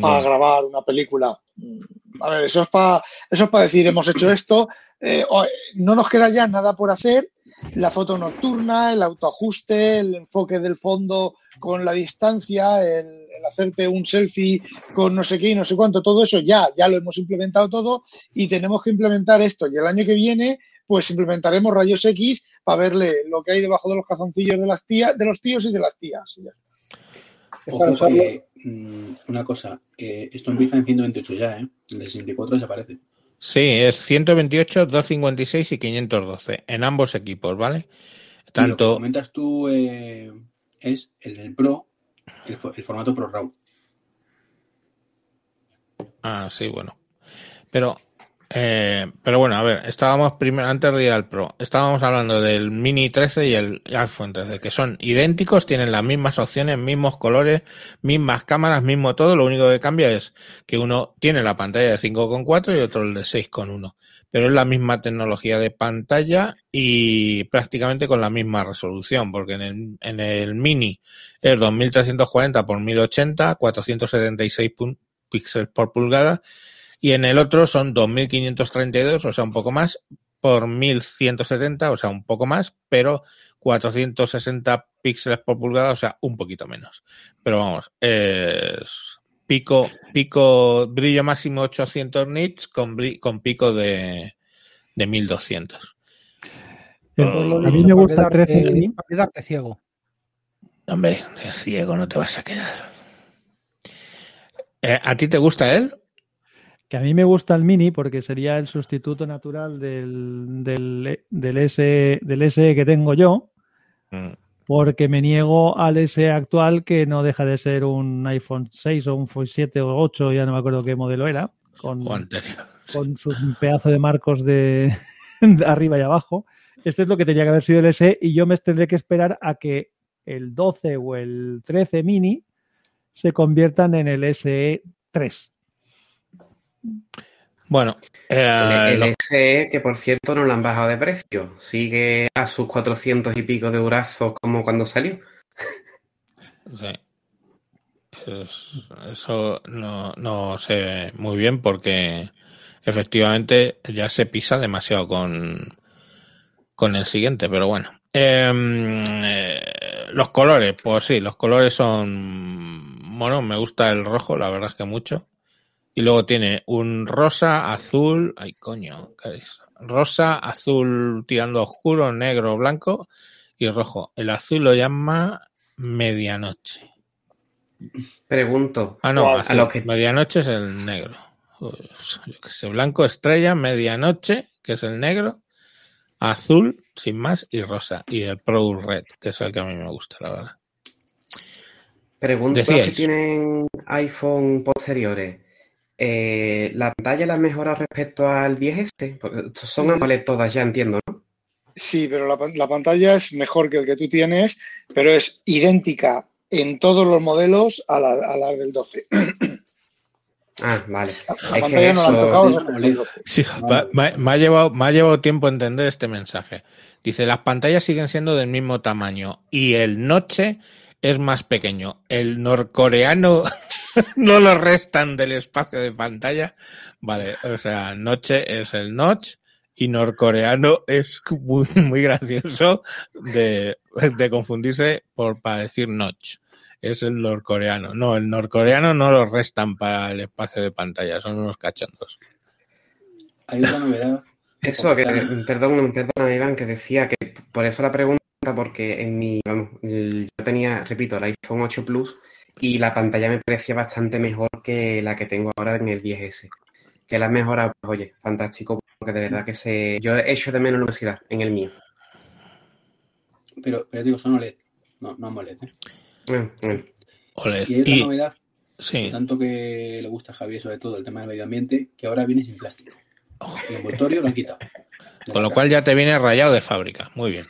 para grabar una película. Mm, A ver, eso es para eso es para decir hemos hecho esto. eh, o- no nos queda ya nada por hacer. La foto nocturna, el autoajuste, el enfoque del fondo con la distancia, el, el hacerte un selfie con no sé qué y no sé cuánto, todo eso ya, ya lo hemos implementado todo y tenemos que implementar esto. Y el año que viene, pues implementaremos rayos X para verle lo que hay debajo de los cazoncillos de las tías, de los tíos y de las tías. Y ya está. Ojo que, mm, una cosa, eh, esto empieza en 128 ya, ¿eh? El de 64 desaparece. Sí, es 128, 256 y 512 en ambos equipos, ¿vale? Y lo que Tanto. comentas tú eh, es el del Pro, el, el formato Pro RAW. Ah, sí, bueno. Pero, eh, pero bueno, a ver, estábamos primero, antes de ir al Pro, estábamos hablando del Mini 13 y el iPhone 13, que son idénticos, tienen las mismas opciones, mismos colores, mismas cámaras, mismo todo. Lo único que cambia es que uno tiene la pantalla de 5,4 y otro el de 6,1. Pero es la misma tecnología de pantalla y prácticamente con la misma resolución, porque en el, en el Mini es 2340 por 1080, 476 pun- píxeles por pulgada y en el otro son 2532, o sea, un poco más, por 1170, o sea, un poco más, pero 460 píxeles por pulgada, o sea, un poquito menos. Pero vamos, es pico, pico, brillo máximo 800 nits con, con pico de, de 1200. El- Pues lo a mí me gusta el quedarte- 13 mini. para quedarte ciego. Hombre, de ciego no te vas a quedar. Eh, ¿A ti te gusta él? Que a mí me gusta el mini porque sería el sustituto natural del, del, del S, del SE que tengo yo, Mm, porque me niego al SE actual que no deja de ser un iPhone 6 o un iPhone 7 o 8, ya no me acuerdo qué modelo era, con, con su pedazo de marcos de, de arriba y abajo. Este es lo que tenía que haber sido el SE y yo me tendré que esperar a que el 12 o el 13 mini se conviertan en el SE 3. Bueno, eh, El, SE, que por cierto no lo han bajado de precio, sigue a sus 400 y pico de eurazos como cuando salió. sí. Eso no, no sé muy bien porque efectivamente ya se pisa demasiado con, con el siguiente, pero bueno. Em, eh, los colores, pues sí, los colores son. Bueno, me gusta el rojo, la verdad es que mucho. Y luego tiene un rosa, azul. Ay, coño, ¿qué es? Rosa, azul tirando oscuro, negro, blanco y rojo. El azul lo llama medianoche. Pregunto, Ah, no, azul. a lo que- medianoche es el negro. Pues, yo qué sé, blanco estrella, medianoche, que es el negro, azul, sin más, y rosa. Y el Pro Red, que es el que a mí me gusta, la verdad. pregunto a los que Decíais. tienen iPhone posteriores. Eh, ¿La pantalla la mejora respecto al 10S? Porque son. AMOLED todas, ya entiendo, ¿no? Sí, pero la, pan- la pantalla es mejor que el que tú tienes, pero es idéntica en todos los modelos a la, a la del 12. Ah, vale. La, Es que pantalla no la han eso- tocado, eso es el molesta. 12. Sí, No, va- no. me, me ha llevado, me ha llevado tiempo entender este mensaje. Dice, las pantallas siguen siendo del mismo tamaño y el noche es más pequeño. El norcoreano no lo restan del espacio de pantalla. Vale, o sea, noche es el notch y norcoreano es muy, muy gracioso de, de confundirse por para decir notch. Es el norcoreano. No, el norcoreano no lo restan para el espacio de pantalla, son unos cachondos. Hay otra novedad. Eso, que, perdón, perdona, Iván, que decía que por eso la pregunta, porque en mi, vamos, el- yo tenía, repito, el iPhone 8 Plus y la pantalla me parecía bastante mejor que la que tengo ahora en el 10S. Que la han mejorado, pues oye, fantástico, porque de verdad que se, yo he hecho de menos luminosidad en el mío. Pero, pero digo, son OLED. No, no AMOLED. ¿eh? Bueno, bueno. OLED. Y hay otra Y- novedad, sí, tanto que le gusta a Javier, sobre todo el tema del medio ambiente, que ahora viene sin plástico. El envoltorio lo han quitado. Con lo cual ya te viene rayado de fábrica. Muy bien.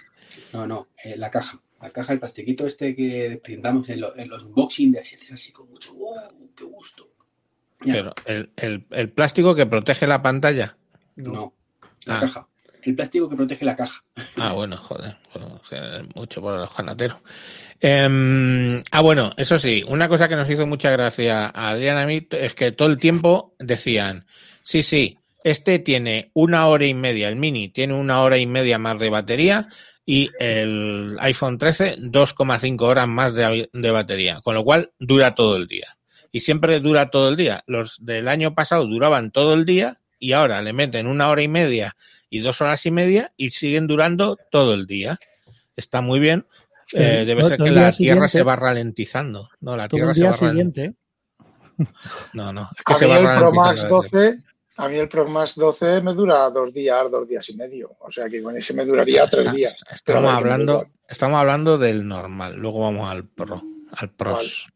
No, no, eh, la caja. La caja, el plastiquito este que presentamos en, lo- en los unboxing de así, es así con mucho. ¡Oh, qué gusto! Ya, Pero el, el- el plástico que protege la pantalla. no, la Ah. caja. El plástico que protege la caja. Ah, bueno, joder. pues, o sea, mucho por el ojanatero. Em, ah, bueno, eso sí, una cosa que nos hizo mucha gracia a Adrián y a mí es que todo el tiempo decían, sí, sí, este tiene una hora y media, el mini tiene una hora y media más de batería y el iPhone 13 2,5 horas más de, de batería, con lo cual dura todo el día. Y siempre dura todo el día. Los del año pasado duraban todo el día y ahora le meten una hora y media y dos horas y media y siguen durando todo el día. Está muy bien. Eh, debe ser que la Tierra se va ralentizando. No, la Tierra se va ralentizando. No, no. Es que A se va el Pro Max ralentizando. 12, a mí el Pro Max 12 me dura dos días, dos días y medio. O sea que con ese me duraría Está- tres está- días. está- Estamos hablando, estamos hablando del normal. Luego vamos al Pro, al Pros.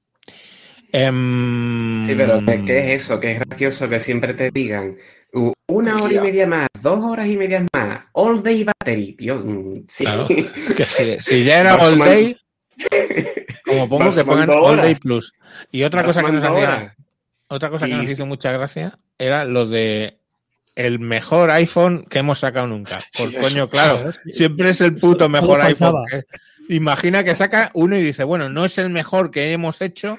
Em, Sí, pero ¿qué, qué es eso? Que es gracioso que siempre te digan "Uh, una hora y media más, dos horas y media más, all day battery, tío. mm, Sí. Claro. Que si, si ya era All Day, como pongo que pongan All Day. Plus. Y otra cosa que nos hacía, otra cosa que Y- nos hizo mucha gracia era lo de el mejor iPhone que hemos sacado nunca. Por Sí, coño, eso. claro, siempre es el puto mejor iPhone. que- imagina que saca uno y dice, bueno, no es el mejor que hemos hecho.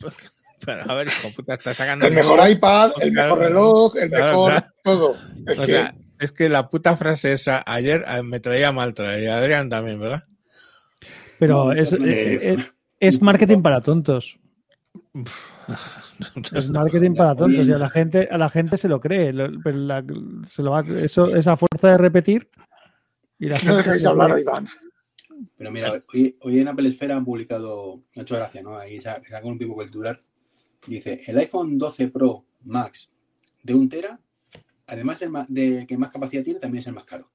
Pero a ver, hijo puta, está sacando El mejor iPad, el Claro, mejor reloj, el claro, mejor claro. todo. Es O que sea, es que la puta frase esa ayer eh, me traía mal traía Adrián también, ¿verdad? Pero No, es, es- es marketing para tontos. Es marketing para tontos y a la gente, a la gente se lo cree, lo- pero la- se lo va- eso, esa fuerza de repetir y la No gente dejéis hablar a. Iván. Pero mira, hoy, hoy en Apple Esfera han publicado, me ha hecho gracia, ¿no? Ahí sa- sacan un pico cultural. Dice, el iPhone 12 Pro Max de un tera, además de que más capacidad tiene, también es el más caro.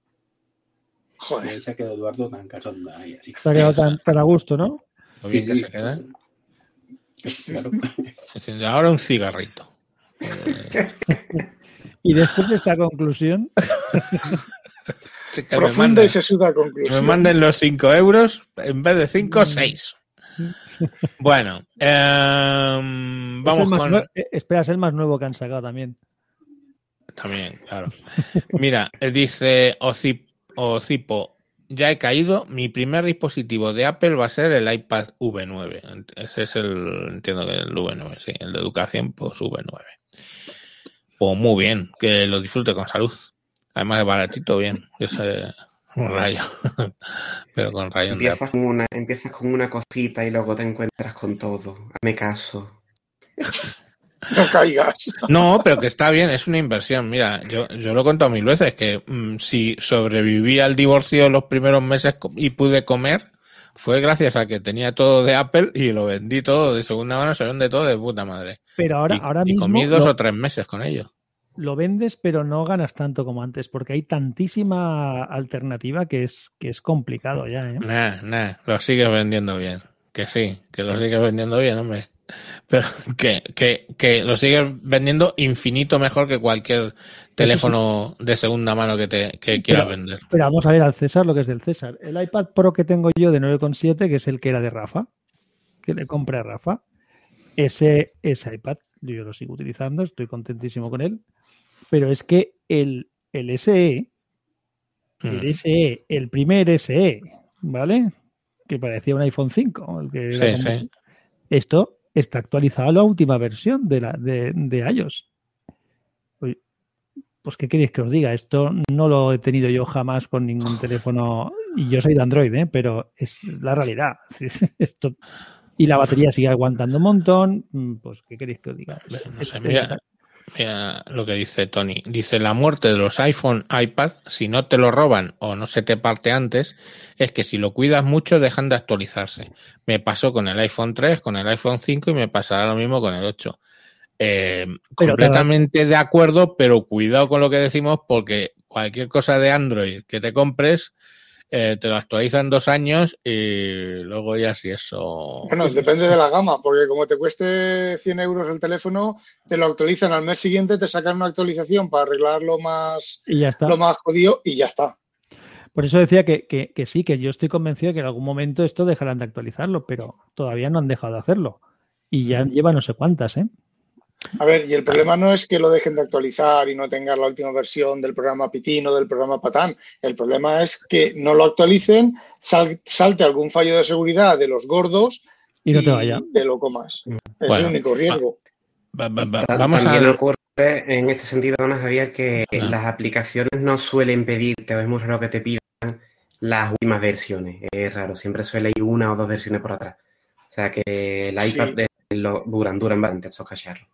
Joder. ahí se ha quedado Eduardo tan cachonda ahí, así. Se ha quedado tan, tan a gusto, ¿no? Bien que se quedan. Claro. Ahora un cigarrito. Y después de esta conclusión, Profunda manden, y sesuda que me conclusión. manden los 5 euros en vez de 5, 6. Bueno, em, vamos con... eh, espera, es el más nuevo que han sacado también. También, claro. Mira, eh, dice Ocip- Ocipo, ya he caído, mi primer dispositivo de Apple va a ser el iPad V9. Ese es el, entiendo que el V9, sí, el de educación, pues V9. Pues muy bien, que lo disfrute con salud. Además es baratito, bien. Sé, un rayo. Pero con de Empiezas con, una, empiezas con una cosita y luego te encuentras con todo. Hazme caso. No caigas. No, pero que está bien, es una inversión. Mira, yo, yo lo he contado mil veces, que mm, si sobreviví al divorcio los primeros meses y pude comer, fue gracias a que tenía todo de Apple y lo vendí todo de segunda mano, se vende todo de puta madre. Pero ahora, y, ahora y mismo comí dos lo, o tres meses con ello. lo vendes, pero no ganas tanto como antes, porque hay tantísima alternativa que es, que es complicado ya, ¿eh? Nah, nah, lo sigues vendiendo bien. Que sí, que lo sigues vendiendo bien, hombre. Pero que, que, que lo sigues vendiendo infinito mejor que cualquier teléfono de segunda mano que te que quieras Pero- vender. Pero vamos a ver al César lo que es del César. El iPad Pro que tengo yo de 9,7, que es el que era de Rafa, que le compré a Rafa, ese, ese iPad yo lo sigo utilizando, estoy contentísimo con él, pero es que el, el SE, el Mm. SE, el primer SE, ¿vale? Que parecía un iPhone 5, el que Sí, sí. esto está actualizado a la última versión de, la, de, de iOS. Pues, ¿qué queréis que os diga? Esto no lo he tenido yo jamás con ningún teléfono. Y yo soy de Android, ¿eh? pero es la realidad. Esto... Y la batería sigue aguantando un montón. Mm, Pues, ¿qué queréis que os diga? No sé, mira, mira lo que dice Tony. Dice, la muerte de los iPhone, iPad, si no te lo roban o no se te parte antes, es que si lo cuidas mucho dejan de actualizarse. Me pasó con el iPhone 3, con el iPhone 5 y me pasará lo mismo con el 8. Eh, completamente de acuerdo, pero cuidado con lo que decimos porque cualquier cosa de Android que te compres eh, te lo actualizan dos años y luego ya si eso... Bueno, depende de la gama, porque como te cueste 100 euros el teléfono, te lo actualizan al mes siguiente, te sacan una actualización para arreglar lo más, Y ya está. lo más jodido y ya está. Por eso decía que, que- que sí, que yo estoy convencido de que en algún momento esto dejarán de actualizarlo, pero todavía no han dejado de hacerlo. Y ya lleva no sé cuántas, ¿eh? A ver, y el problema no es que lo dejen de actualizar y no tengas la última versión del programa Pitín o del programa Patán. El problema es que no lo actualicen, sal- salte algún fallo de seguridad de los gordos Y no te vaya. te lo comas. Es Bueno, el único riesgo. Va- va- Vamos También a... ocurre en este sentido, Ana Javier, que Ah. las aplicaciones no suelen pedirte, o es muy raro que te pidan las últimas versiones. Es raro, siempre suele ir una o dos versiones por atrás. O sea que el iPad lo, duran, duran bastante estos cacharros.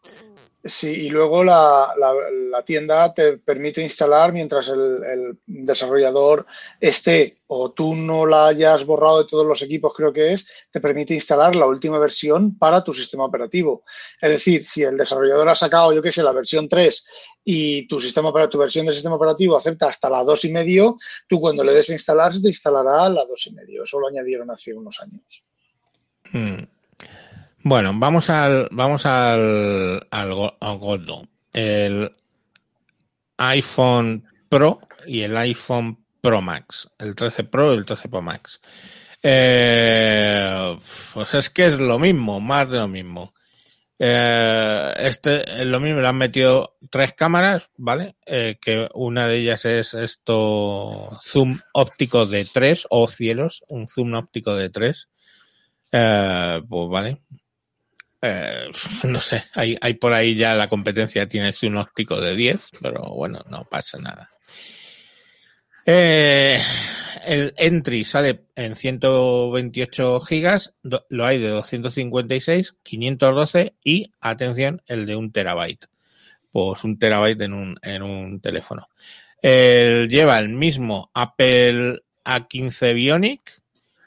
Sí, y luego la, la- la tienda te permite instalar mientras el, el desarrollador esté o tú no la hayas borrado de todos los equipos, creo que es, te permite instalar la última versión para tu sistema operativo. Es decir, si el desarrollador ha sacado, yo qué sé, la versión 3 y tu sistema para tu versión de sistema operativo acepta hasta la 2 y medio, tú cuando le des a instalar se te instalará la 2 y medio. Eso lo añadieron hace unos años. Mm. Bueno, vamos al vamos al, al, al gordo. El iPhone Pro y el iPhone Pro Max. El 13 Pro y el 13 Pro Max. Eh, pues es que es lo mismo, más de lo mismo. Eh, este es lo mismo, le han metido tres cámaras, ¿vale? Eh, que una de ellas es esto zoom óptico de tres, o cielos, un zoom óptico de tres. Eh, pues vale. Eh, no sé, hay, hay por ahí ya la competencia tiene un óptico de 10, pero bueno, no pasa nada. Eh, el entry sale en 128 gigas, lo hay de 256, 512 y, atención, el de un terabyte. Pues un terabyte en un, en un teléfono. El- lleva el mismo Apple A15 Bionic,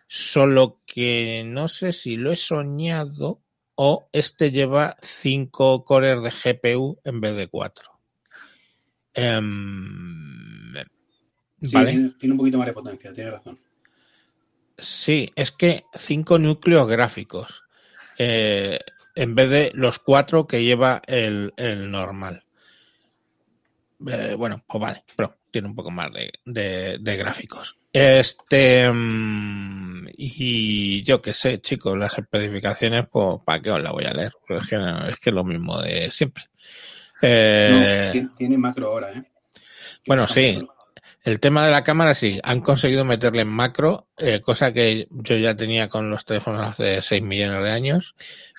solo que no sé si lo he soñado o este lleva 5 cores de GPU en vez de 4. Sí, vale. tiene, tiene un poquito más de potencia, tiene razón. Sí, es que cinco núcleos gráficos eh, en vez de los cuatro que lleva el, el normal. Eh, bueno, pues vale, pero tiene un poco más de, de- de gráficos. Este mm, y yo qué sé, chicos, las especificaciones, pues ¿para qué os la voy a leer? Pues es que es que es lo mismo de siempre. Eh, No, ti- tiene macro ahora, ¿eh? bueno, sí. macro. El tema de la cámara sí, han conseguido meterle en macro, eh, cosa que yo ya tenía con los teléfonos hace 6 millones de años.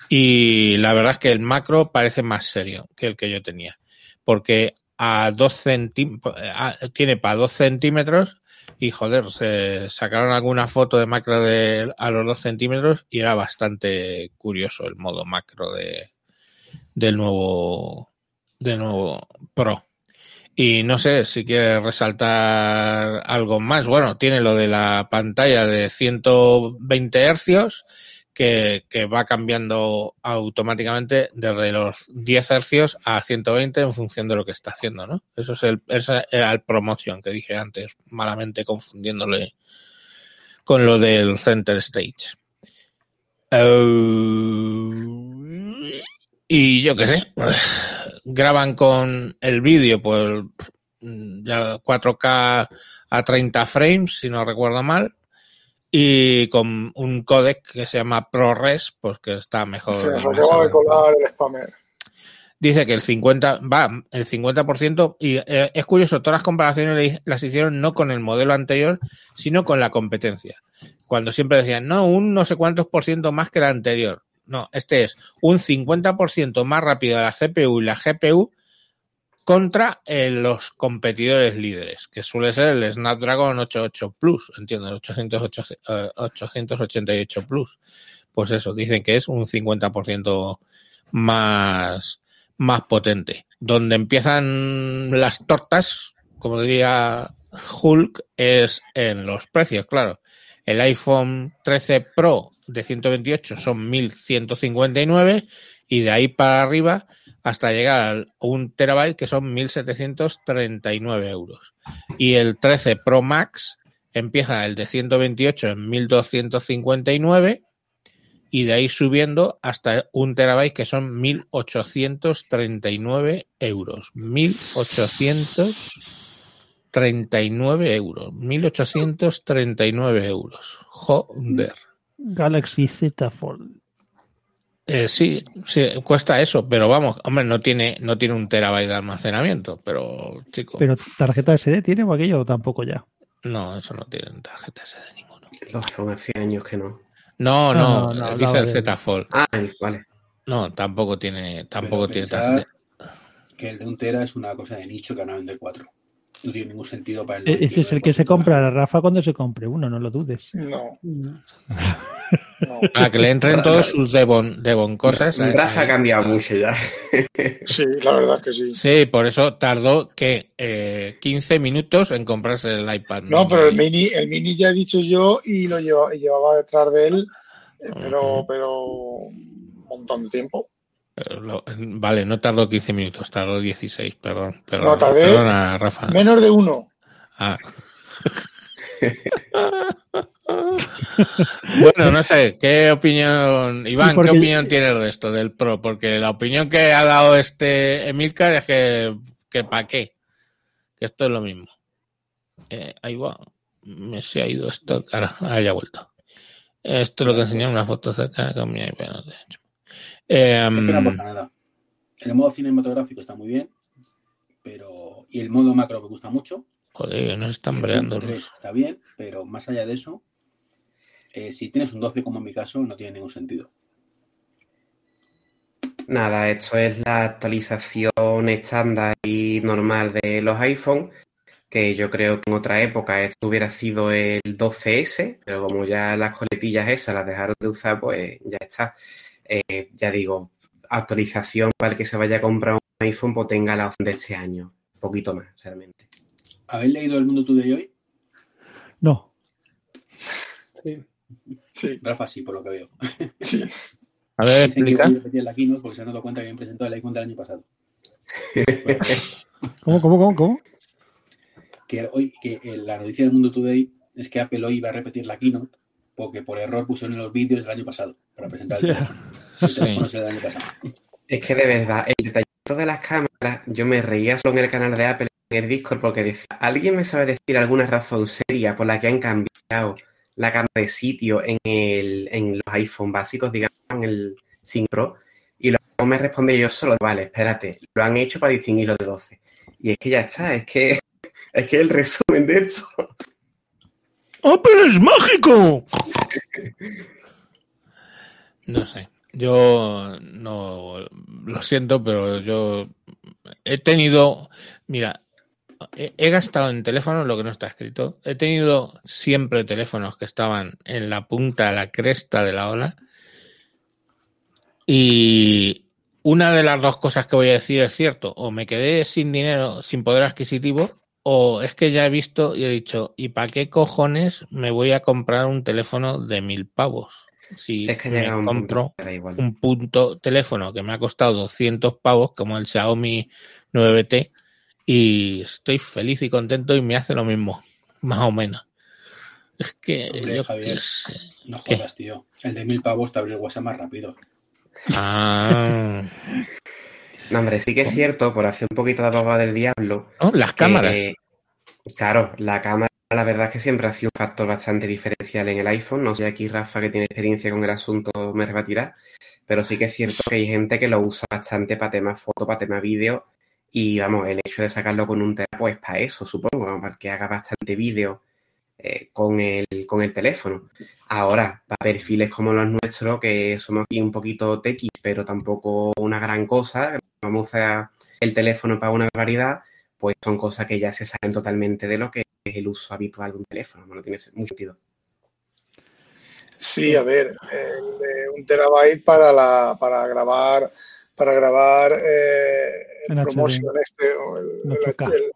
Y la verdad es que el macro parece más serio que el que yo tenía. Porque a 2 centímetros, tiene para 2 centímetros y joder, se sacaron alguna foto de macro de a los 2 centímetros y era bastante curioso el modo macro de, del nuevo, del nuevo Pro. Y no sé si quiere resaltar algo más. Bueno, tiene lo de la pantalla de 120 hercios que, va cambiando automáticamente desde los 10 hercios a 120 en función de lo que está haciendo, ¿no? Eso es el, era el promotion que dije antes, malamente confundiéndole con lo del center stage. Eh, y yo qué sé, graban con el vídeo, pues ya 4K a 30 frames, si no recuerdo mal, y con un codec que se llama ProRes, pues que está mejor. Se nos acaba de colar el spammer. Dice que el 50 va, el 50%, y eh, es curioso, todas las comparaciones las hicieron no con el modelo anterior, sino con la competencia. Cuando siempre decían, no, un no sé cuántos por ciento más que el anterior. No, este es un 50% más rápido la CPU y la GPU contra eh, los competidores líderes, que suele ser el Snapdragon 88 Plus, entiendo, el 808, eh, 888 Plus. Pues eso, dicen que es un 50% más, más potente. Donde empiezan las tortas, como diría Hulk, es en los precios, claro. El iPhone 13 Pro de 128 son 1159 y de ahí para arriba hasta llegar al un terabyte que son 1739 euros. Y el 13 Pro Max empieza el de 128 en 1259 y de ahí subiendo hasta un terabyte que son 1839 euros. 1839 euros. 1839 euros. Joder. Galaxy Z Fold. Eh, sí, sí, cuesta eso, pero vamos, hombre, no tiene, no tiene un terabyte de almacenamiento, pero chico, Pero tarjeta SD tiene o aquello o tampoco ya. no, eso no tiene tarjeta SD ninguno. Los iPhone hace años que no. No, No, no, no, no, dice el Z Fold. Ah, el- vale. No, tampoco tiene, tampoco Pero tiene tarjeta. que el de un tera es una cosa de nicho que van a vender cuatro. No tiene ningún sentido para el E- Ese es el que se 99% de la compra Rafa cuando se compre uno, no lo dudes. No. no. Para que le entren todos sus Devon, Devon cosas. eh, Rafa ha cambiado mucho ya. Sí, la verdad es que sí. Sí, por eso tardó que eh, 15 minutos en comprarse el iPad. No, mini. pero el mini, el mini ya he dicho yo y lo llevaba, y llevaba detrás de él, eh, pero, pero un montón de tiempo. Lo- vale, no tardó 15 minutos, tardó 16, perdón. perdón No, tardé Perdona, Rafa. Menos de uno. Ah. bueno, no sé, ¿qué opinión, Iván, qué opinión tienes de esto, del Pro? Porque la opinión que ha dado este Emilcar es que, que ¿para qué? Que esto es lo mismo. Eh, ahí va, me se ha ido esto, cara, ah, ya ha vuelto. Esto es lo que enseñé una foto cerca con mi iPad. Eh, no aporta nada. El modo cinematográfico está muy bien, pero. Y el modo macro me gusta mucho. joder, nos están El breando. 3 está bien, pero más allá de eso, eh, si tienes un 12 como en mi caso, no tiene ningún sentido. Nada, esto es la actualización estándar y normal de los iPhone. que yo creo que en otra época esto hubiera sido el 12S, pero como ya las coletillas esas las dejaron de usar, pues ya está. Eh, ya digo, actualización para el que se vaya a comprar un iPhone, pues tenga la opción de este año. Un poquito más, realmente. ¿Habéis leído El Mundo Today hoy? No. Sí. Sí, Rafa sí, por lo que veo. sí. A ver, Dicen que explica. voy a repetir la keynote porque se han dado cuenta que habían presentado el iPhone del año pasado. ¿Cómo, cómo, cómo, cómo? Que hoy, que la noticia del Mundo Today es que Apple hoy iba a repetir la keynote porque por error pusieron en los vídeos del año pasado para presentar el teléfono. El Sí. teléfono es el del año pasado. Es que de verdad, el detallito de las cámaras, yo me reía solo en el canal de Apple, en el Discord, porque decía, ¿alguien me sabe decir alguna razón seria por la que han cambiado la cámara de sitio en, el, en los iPhone básicos, digamos, en el 5 Pro? Y luego me responde yo solo, vale, espérate, lo han hecho para distinguirlo de 12. Y es que ya está, es que es que el resumen de esto. ¡Apple es mágico! No sé. Yo no lo siento, pero yo he tenido. Mira, he, gastado en teléfonos lo que no está escrito. He tenido siempre teléfonos que estaban en la punta, la cresta de la ola. Y una de las dos cosas que voy a decir es cierto. O me quedé sin dinero, sin poder adquisitivo, o es que ya he visto y he dicho, ¿y para qué cojones me voy a comprar un teléfono de mil pavos? Si Es que me un compro punto un punto teléfono que me ha costado 200 pavos, como el Xiaomi 9T, y estoy feliz y contento y me hace lo mismo, más o menos. Es que Hombre, yo Javier. qué sé. No ¿Qué? jodas, tío. El de mil pavos te abre el WhatsApp más rápido. Ah, No, hombre, sí que es cierto, por hacer un poquito de abogado del diablo, oh, las que, cámaras. claro, la cámara, la verdad es que siempre ha sido un factor bastante diferencial en el iPhone. No sé aquí Rafa, que tiene experiencia con el asunto, me rebatirá, pero sí que es cierto que hay gente que lo usa bastante para temas foto, para temas vídeo, y vamos, el hecho de sacarlo con un tera, pues para eso, supongo, para que haga bastante vídeo eh, con, el, con el teléfono. Ahora, para perfiles como los nuestros, que somos aquí un poquito tequis, pero tampoco una gran cosa, vamos a usar el teléfono para una variedad, pues son cosas que ya se salen totalmente de lo que es el uso habitual de un teléfono. No tiene mucho sentido. Sí, a ver, el de un terabyte para la para grabar para grabar eh, el promotion este o el, En el- 8K. el-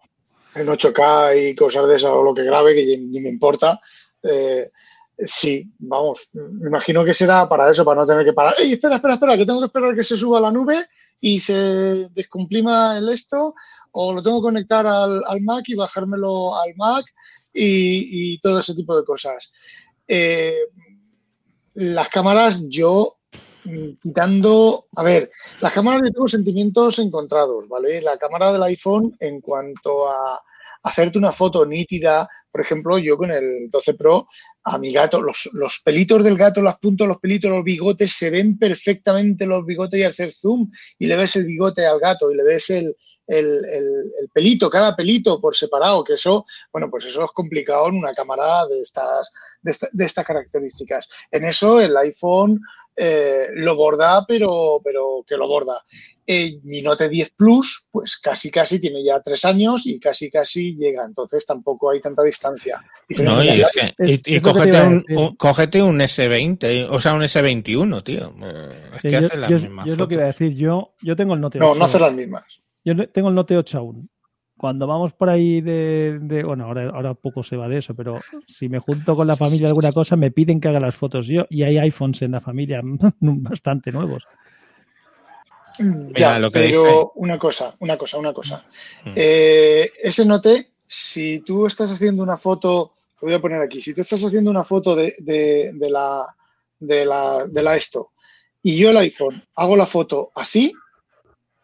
en 8K y cosas de esas o lo que grabe que ni me importa. Eh, sí, vamos, me imagino que será para eso, para no tener que parar. ¡Ey, espera, espera, espera! Que tengo que esperar que se suba la nube y se descomprima el esto, o lo tengo que conectar al, al Mac y bajármelo al Mac y, y todo ese tipo de cosas. Eh, las cámaras, yo quitando, a ver, las cámaras yo tengo sentimientos encontrados, ¿vale? La cámara del iPhone en cuanto a hacerte una foto nítida, por ejemplo, yo con el 12 Pro, a mi gato, los, los pelitos del gato, las puntas, los pelitos, los bigotes, se ven perfectamente los bigotes y hacer zoom y le ves el bigote al gato y le ves el, el, el- el pelito, cada pelito por separado, que eso, bueno, pues eso es complicado en una cámara de estas, de, esta- de estas características. En eso el iPhone eh, lo borda, pero, pero que lo borda. Mi Note 10 Plus, pues casi casi tiene ya tres años y casi casi llega, entonces tampoco hay tanta distancia. Y No, y, es y- y cógete, un, un- cógete un S20, o sea, un S21, tío. Es Sí, que yo, hace las yo- mismas yo es lo que iba a decir. Yo, yo tengo el Note no, 8. no hace las mismas. Yo no- tengo el Note 8 aún. Cuando vamos por ahí de, de- bueno, ahora, ahora poco se va de eso, pero si me junto con la familia alguna cosa, me piden que haga las fotos yo y hay iPhones en la familia bastante nuevos. Ya, lo que pero dice. una cosa, una cosa, una cosa. Mm. Eh, ese note, si tú estás haciendo una foto, lo voy a poner aquí, si tú estás haciendo una foto de, de- de la, de, la, de la esto y yo el iPhone hago la foto así,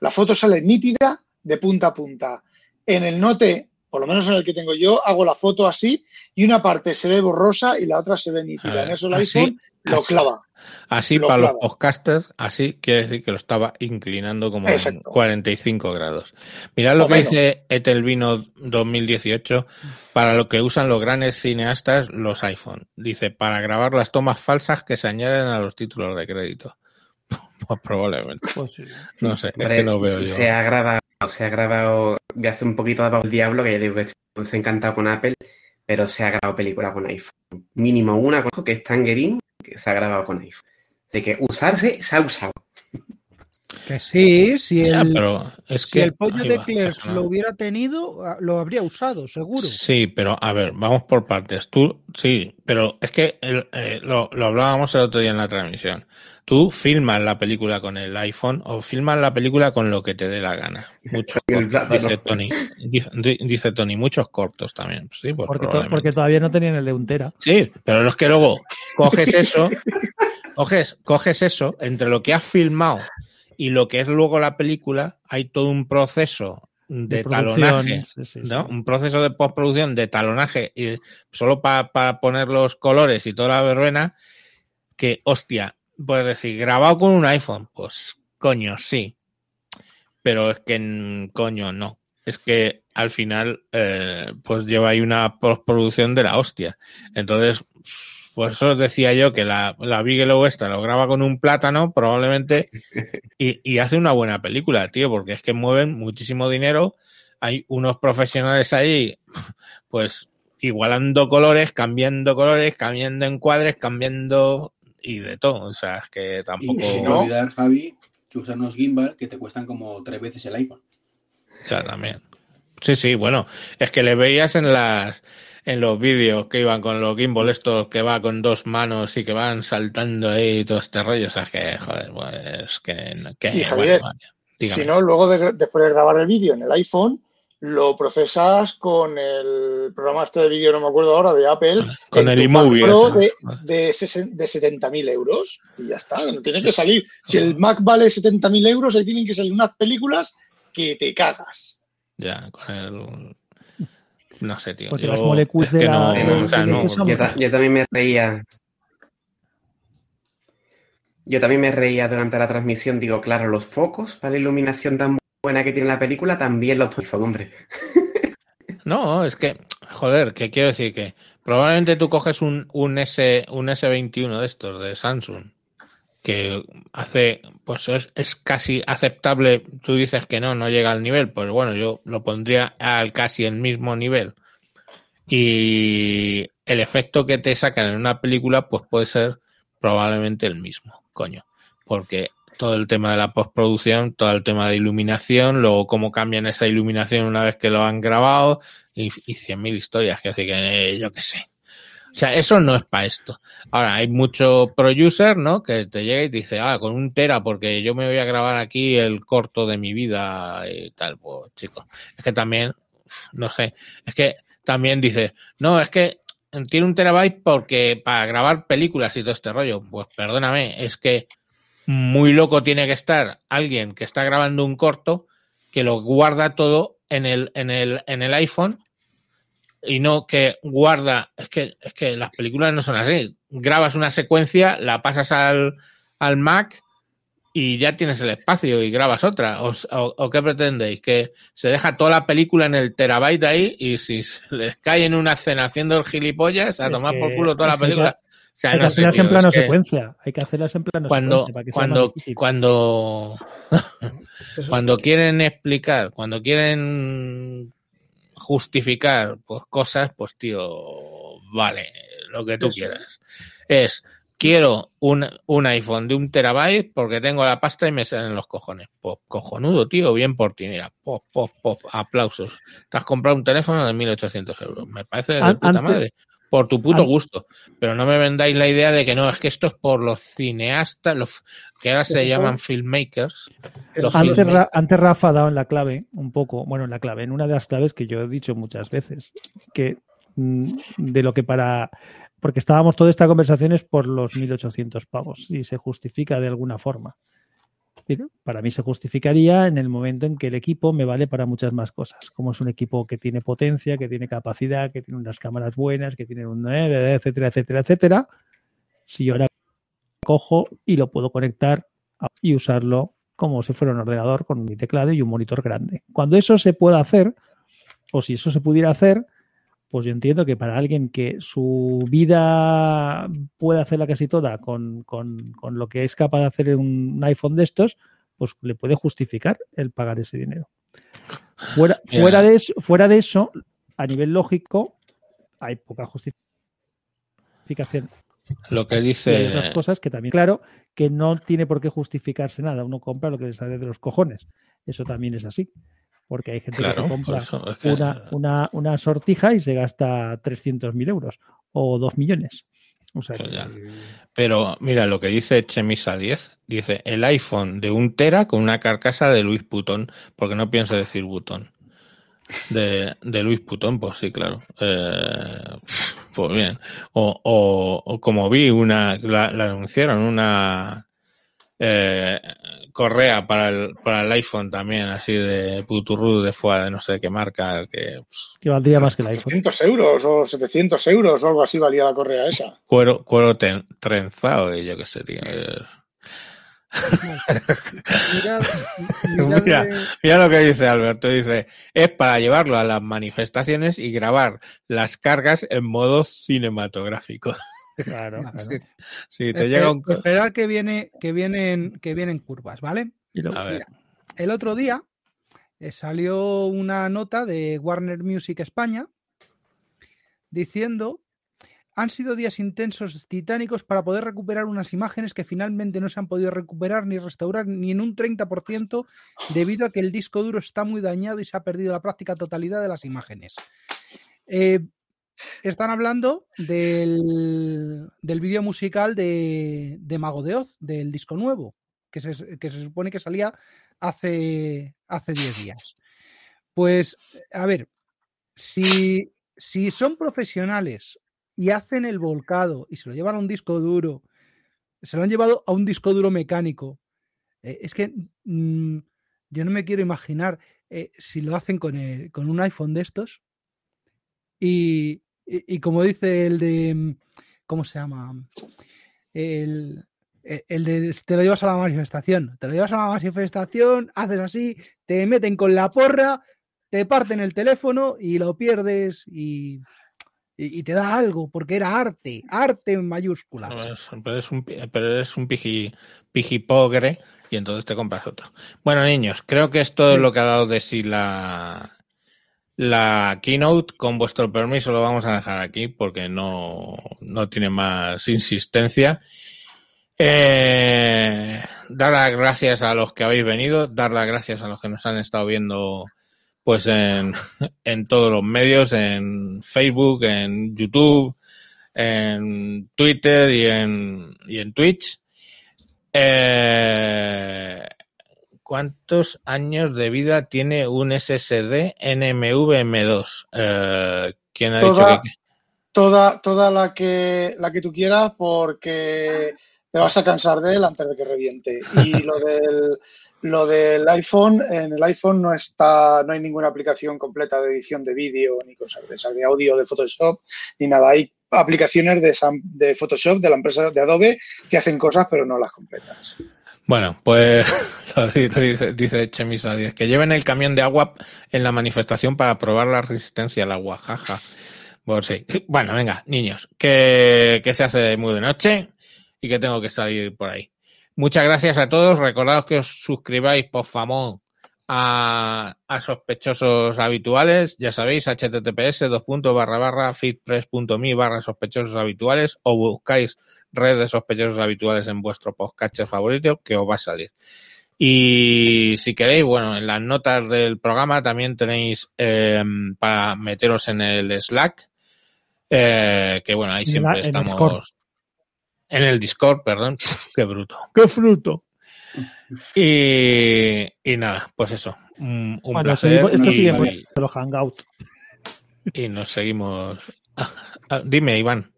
la foto sale nítida de punta a punta. En el note, por lo menos en el que tengo yo, hago la foto así y una parte se ve borrosa y la otra se ve nítida. ver, En eso el así- iPhone lo así- clava. Así Lo para los podcasters, así quiere decir que lo estaba inclinando como en Exacto. 45 grados. Mirad lo O que menos. dice Etelvino 2018 para lo que usan los grandes cineastas los iPhone. Dice, para grabar las tomas falsas que se añaden a los títulos de crédito. pues probablemente. Pues sí. No sé, es Hombre, que no veo si yo. se ha grabado, se ha grabado, voy a hacer un poquito de del diablo, que ya digo que estoy se ha encantado con Apple, pero se ha grabado película con iPhone. Mínimo una conozco que es Tangerine, se ha grabado con iPhone. Así que usarse, se ha usado. Que sí, si Ya, el, pero es si que. el pollo de perdona. lo hubiera tenido, ah, lo habría usado, seguro. Sí, pero a ver, vamos por partes. Tú, sí, pero es que el- eh, lo, lo hablábamos el otro día en la transmisión. Tú filmas la película con el iPhone o filmas la película con lo que te dé la gana. Muchos cortos, dice Tony. Dice, di- dice Tony, muchos cortos también. Sí, pues Porque, to- probablemente. porque todavía no tenían el de un tera. Sí, pero es que luego coges eso, coges, coges eso, entre lo que has filmado y lo que es luego la película, hay todo un proceso de, talonaje, sí, sí, ¿no? sí. Un proceso de postproducción de talonaje y solo para poner los colores y toda la verbena, que, hostia, puedes decir, grabado con un iPhone, pues coño, sí. Pero es que, coño, no. Es que al final, eh, pues lleva ahí una postproducción de la hostia. Entonces, por eso os decía yo que la, la Bigelow esta lo graba con un plátano, probablemente, y, y hace una buena película, tío, porque es que mueven muchísimo dinero. Hay unos profesionales ahí, pues, igualando colores, cambiando colores, cambiando encuadres, cambiando y de todo. O sea, es que Y tampoco. sin no- olvidar, Javi, que usan unos gimbal que te cuestan como tres veces el iPhone. Ya también. Sí, sí, bueno, es que le veías en las en los vídeos que iban con los gimbal estos que va con dos manos y que van saltando ahí y todo este rollo, o sea, que joder, pues que, que Y, Javier, bueno. Si no, luego de- después de grabar el vídeo en el iPhone, lo procesas con el programa este de vídeo, no me acuerdo ahora, de Apple. Con el iMovie de, de, sesen- de 70.000 euros. Y ya está, no tiene que salir. Si el Mac vale 70.000 euros, ahí tienen que salir unas películas que te cagas. Ya, con el no sé, tío. Porque yo- las moléculas es de que la- no, o sea, no, Yo, ta- yo también me reía. Yo también me reía durante la transmisión. Digo, claro, los focos para la iluminación tan buena que tiene la película también los iPhone, hombre. No, es que, joder, que quiero decir que probablemente tú coges un, un S, un S21 de estos, de Samsung, que hace, pues es, es casi aceptable. Tú dices que no, no llega al nivel, pues bueno, yo lo pondría al casi el mismo nivel. Y el efecto que te sacan en una película, pues puede ser probablemente el mismo, coño. Porque todo el tema de la postproducción, todo el tema de iluminación, luego cómo cambian esa iluminación una vez que lo han grabado y, y 100.000 historias, que hace que eh, yo qué sé. O sea, eso no es para esto. Ahora, hay mucho pro-user, ¿no? Que te llega y dice, ah, con un tera, porque yo me voy a grabar aquí el corto de mi vida y tal. Pues, chicos, es que también, no sé, es que también dice, no, es que tiene un terabyte porque para grabar películas y todo este rollo. Pues perdóname, es que muy loco tiene que estar alguien que está grabando un corto que lo guarda todo en el, en el, en el iPhone y no que guarda, es que, es que las películas no son así. Grabas una secuencia, la pasas al, al Mac y ya tienes el espacio y grabas otra. ¿O, o, o qué pretendéis? Que se deja toda la película en el terabyte ahí y si se les cae en una escena haciendo el gilipollas, a Es tomar por culo toda la película. O sea, Hay que sé, hacerlas tío, en plano secuencia. Hay que hacerlas en plano cuando, secuencia cuando, cuando, cuando quieren explicar, cuando quieren justificar pues cosas, pues tío, vale, lo que tú quieras. Es quiero un, un iPhone de un terabyte porque tengo la pasta y me salen los cojones. Pues cojonudo, tío, bien por ti, mira, pop, pop, pop, aplausos. Te has comprado un teléfono de 1800 euros. Me parece de An- puta antes- madre. Por tu puto gusto. Pero no me vendáis la idea de que no, es que esto es por los cineastas, los que ahora se llaman son- filmmakers. Los. Antes, filmes. Ra- antes Rafa ha dado en la clave, un poco, bueno, en la clave, en una de las claves que yo he dicho muchas veces, que mm, de lo que para, porque estábamos toda esta conversación es por los 1.800 pavos y se justifica de alguna forma. Para mí se justificaría en el momento en que el equipo me vale para muchas más cosas, como es un equipo que tiene potencia, que tiene capacidad, que tiene unas cámaras buenas, que tiene un eh, etcétera, etcétera, etcétera. Si yo ahora cojo y lo puedo conectar y usarlo como si fuera un ordenador con mi teclado y un monitor grande. Cuando eso se pueda hacer, o si eso se pudiera hacer, pues yo entiendo que para alguien que su vida puede hacerla casi toda con, con- con lo que es capaz de hacer un iPhone de estos, pues le puede justificar el pagar ese dinero. Fuera, fuera, de, eso, fuera de eso, a nivel lógico hay poca justificación. Lo que Y hay dice. otras cosas que también, claro, que no tiene por qué justificarse nada. Uno compra lo que le sale de los cojones. Eso también es así. Porque hay gente que Claro, compra eso es que- una, una, una sortija y se gasta 300.000 euros o 2 millones. O sea, Pues que-. Pero mira lo que dice Chemisa 10. Dice el iPhone de un tera con una carcasa de Luis Putón. Porque no pienso decir botón. De, de Luis Putón, pues sí, claro. Eh, pues bien. O, o, o como vi una, la, la anunciaron, una eh, correa para el, para el iPhone también, así de puturru de fuera de no sé qué marca, que pues, que valdría más que el iPhone. 800 euros o 700 euros o algo así valía la correa esa. cuero, cuero ten- trenzado y yo qué sé, tío. Eh, Mira. de- Mira lo que dice Alberto, dice, es para llevarlo a las manifestaciones y grabar las cargas en modo cinematográfico. Claro, Claro. Sí, te Espe- llega un... Esperad que viene, que vienen, que vienen curvas, ¿vale? Y lo- A ver, El otro día eh, salió una nota de Warner Music España diciendo han sido días intensos, titánicos, para poder recuperar unas imágenes que finalmente no se han podido recuperar ni restaurar ni en un 30% debido a que el disco duro está muy dañado y se ha perdido la práctica totalidad de las imágenes. Eh, están hablando del, del vídeo musical de, de Mago de Oz, del disco nuevo, que se, que se supone que salía hace, hace 10 días. Pues, a ver, si, si son profesionales y hacen el volcado y se lo llevan a un disco duro, se lo han llevado a un disco duro mecánico, eh, es que mm, yo no me quiero imaginar eh, si lo hacen con, el- con un iPhone de estos y, y- y como dice el de, ¿cómo se llama? El, el de te lo llevas a la manifestación, te lo llevas a la manifestación, haces así, te meten con la porra, te parten el teléfono y lo pierdes y, y, te da algo, porque era arte, arte en mayúsculas. no, es- pero es un, pero eres un piji, pijipogre y entonces te compras otro. Bueno, niños, creo que esto es lo que ha dado de sí la, la keynote. Con vuestro permiso lo vamos a dejar aquí porque no, no tiene más insistencia. Eh, dar las gracias a los que habéis venido, dar las gracias a los que nos han estado viendo pues en, en todos los medios, en Facebook, en YouTube, en Twitter y en, y en Twitch. Eh, ¿Cuántos años de vida tiene un SSD NMV M2? Eh, ¿Quién ha Toda- dicho que, Toda, toda la que la que tú quieras porque te vas a cansar de él antes de que reviente. Y lo del lo del iPhone, en el iPhone no está, no hay ninguna aplicación completa de edición de vídeo ni cosas de esas, de audio, de Photoshop, ni nada. Hay aplicaciones de, de Photoshop de la empresa de Adobe que hacen cosas pero no las completas. Bueno, pues dice, dice Chemisa 10, que lleven el camión de agua en la manifestación para probar la resistencia al agua, jaja. Pues sí. Bueno, venga, niños, que, que se hace muy de noche y que tengo que salir por ahí. Muchas gracias a todos. Recordad que os suscribáis, por favor, a, a sospechosos habituales. Ya sabéis, https dos barra barra sospechosos habituales o buscáis red de sospechosos habituales en vuestro podcast favorito que os va a salir. Y si queréis, bueno, en las notas del programa también tenéis eh, para meteros en el Slack, eh, que bueno, ahí siempre la- estamos. Discord. En el Discord, perdón. qué bruto. Qué fruto. Y, y nada, pues eso. Un, un Bueno, placer. seguimos- esto y- sigue los hangouts. y nos seguimos. Ah, Dime, Iván.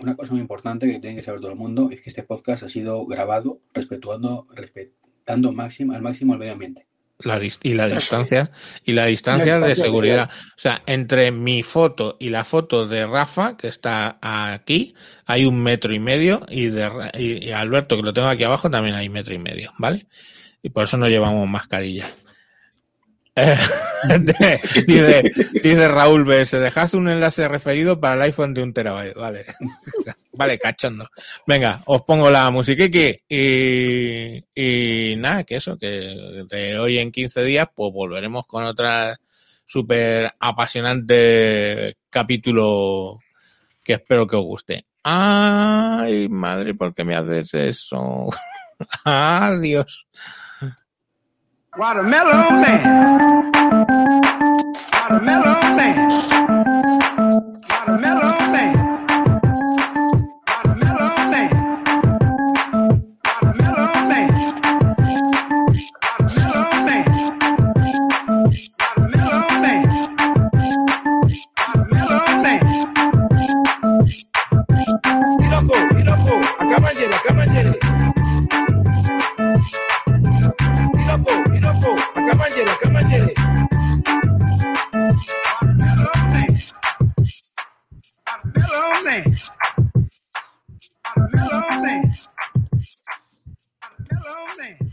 Una cosa muy importante que tiene que saber todo el mundo es que este podcast ha sido grabado respetuando, respetando máximo, al máximo el medio ambiente. La y la distancia y la distancia de distancia seguridad. O sea, entre mi foto y la foto de Rafa, que está aquí, hay un metro y medio, y de y Alberto, que lo tengo aquí abajo, también hay metro y medio, ¿vale? Y por eso no llevamos mascarilla. Eh, dice, dice Raúl BS, dejad un enlace referido para el iPhone de un terabyte, vale. vale, cachondo. Venga, os pongo la musiquiki y, y nada, que eso, que de hoy en 15 días pues volveremos con otras súper apasionante capítulo que espero que os guste. Ay, madre, ¿por qué me haces eso? Adiós. Watermelon Man. Watermelon Man. Watermelon Man. Watermelon Man. Watermelon Man. Watermelon Man. Watermelon Man. Watermelon Man. Iroko, Iroko, akamanyere, akamanyere. little man. A little man. A man.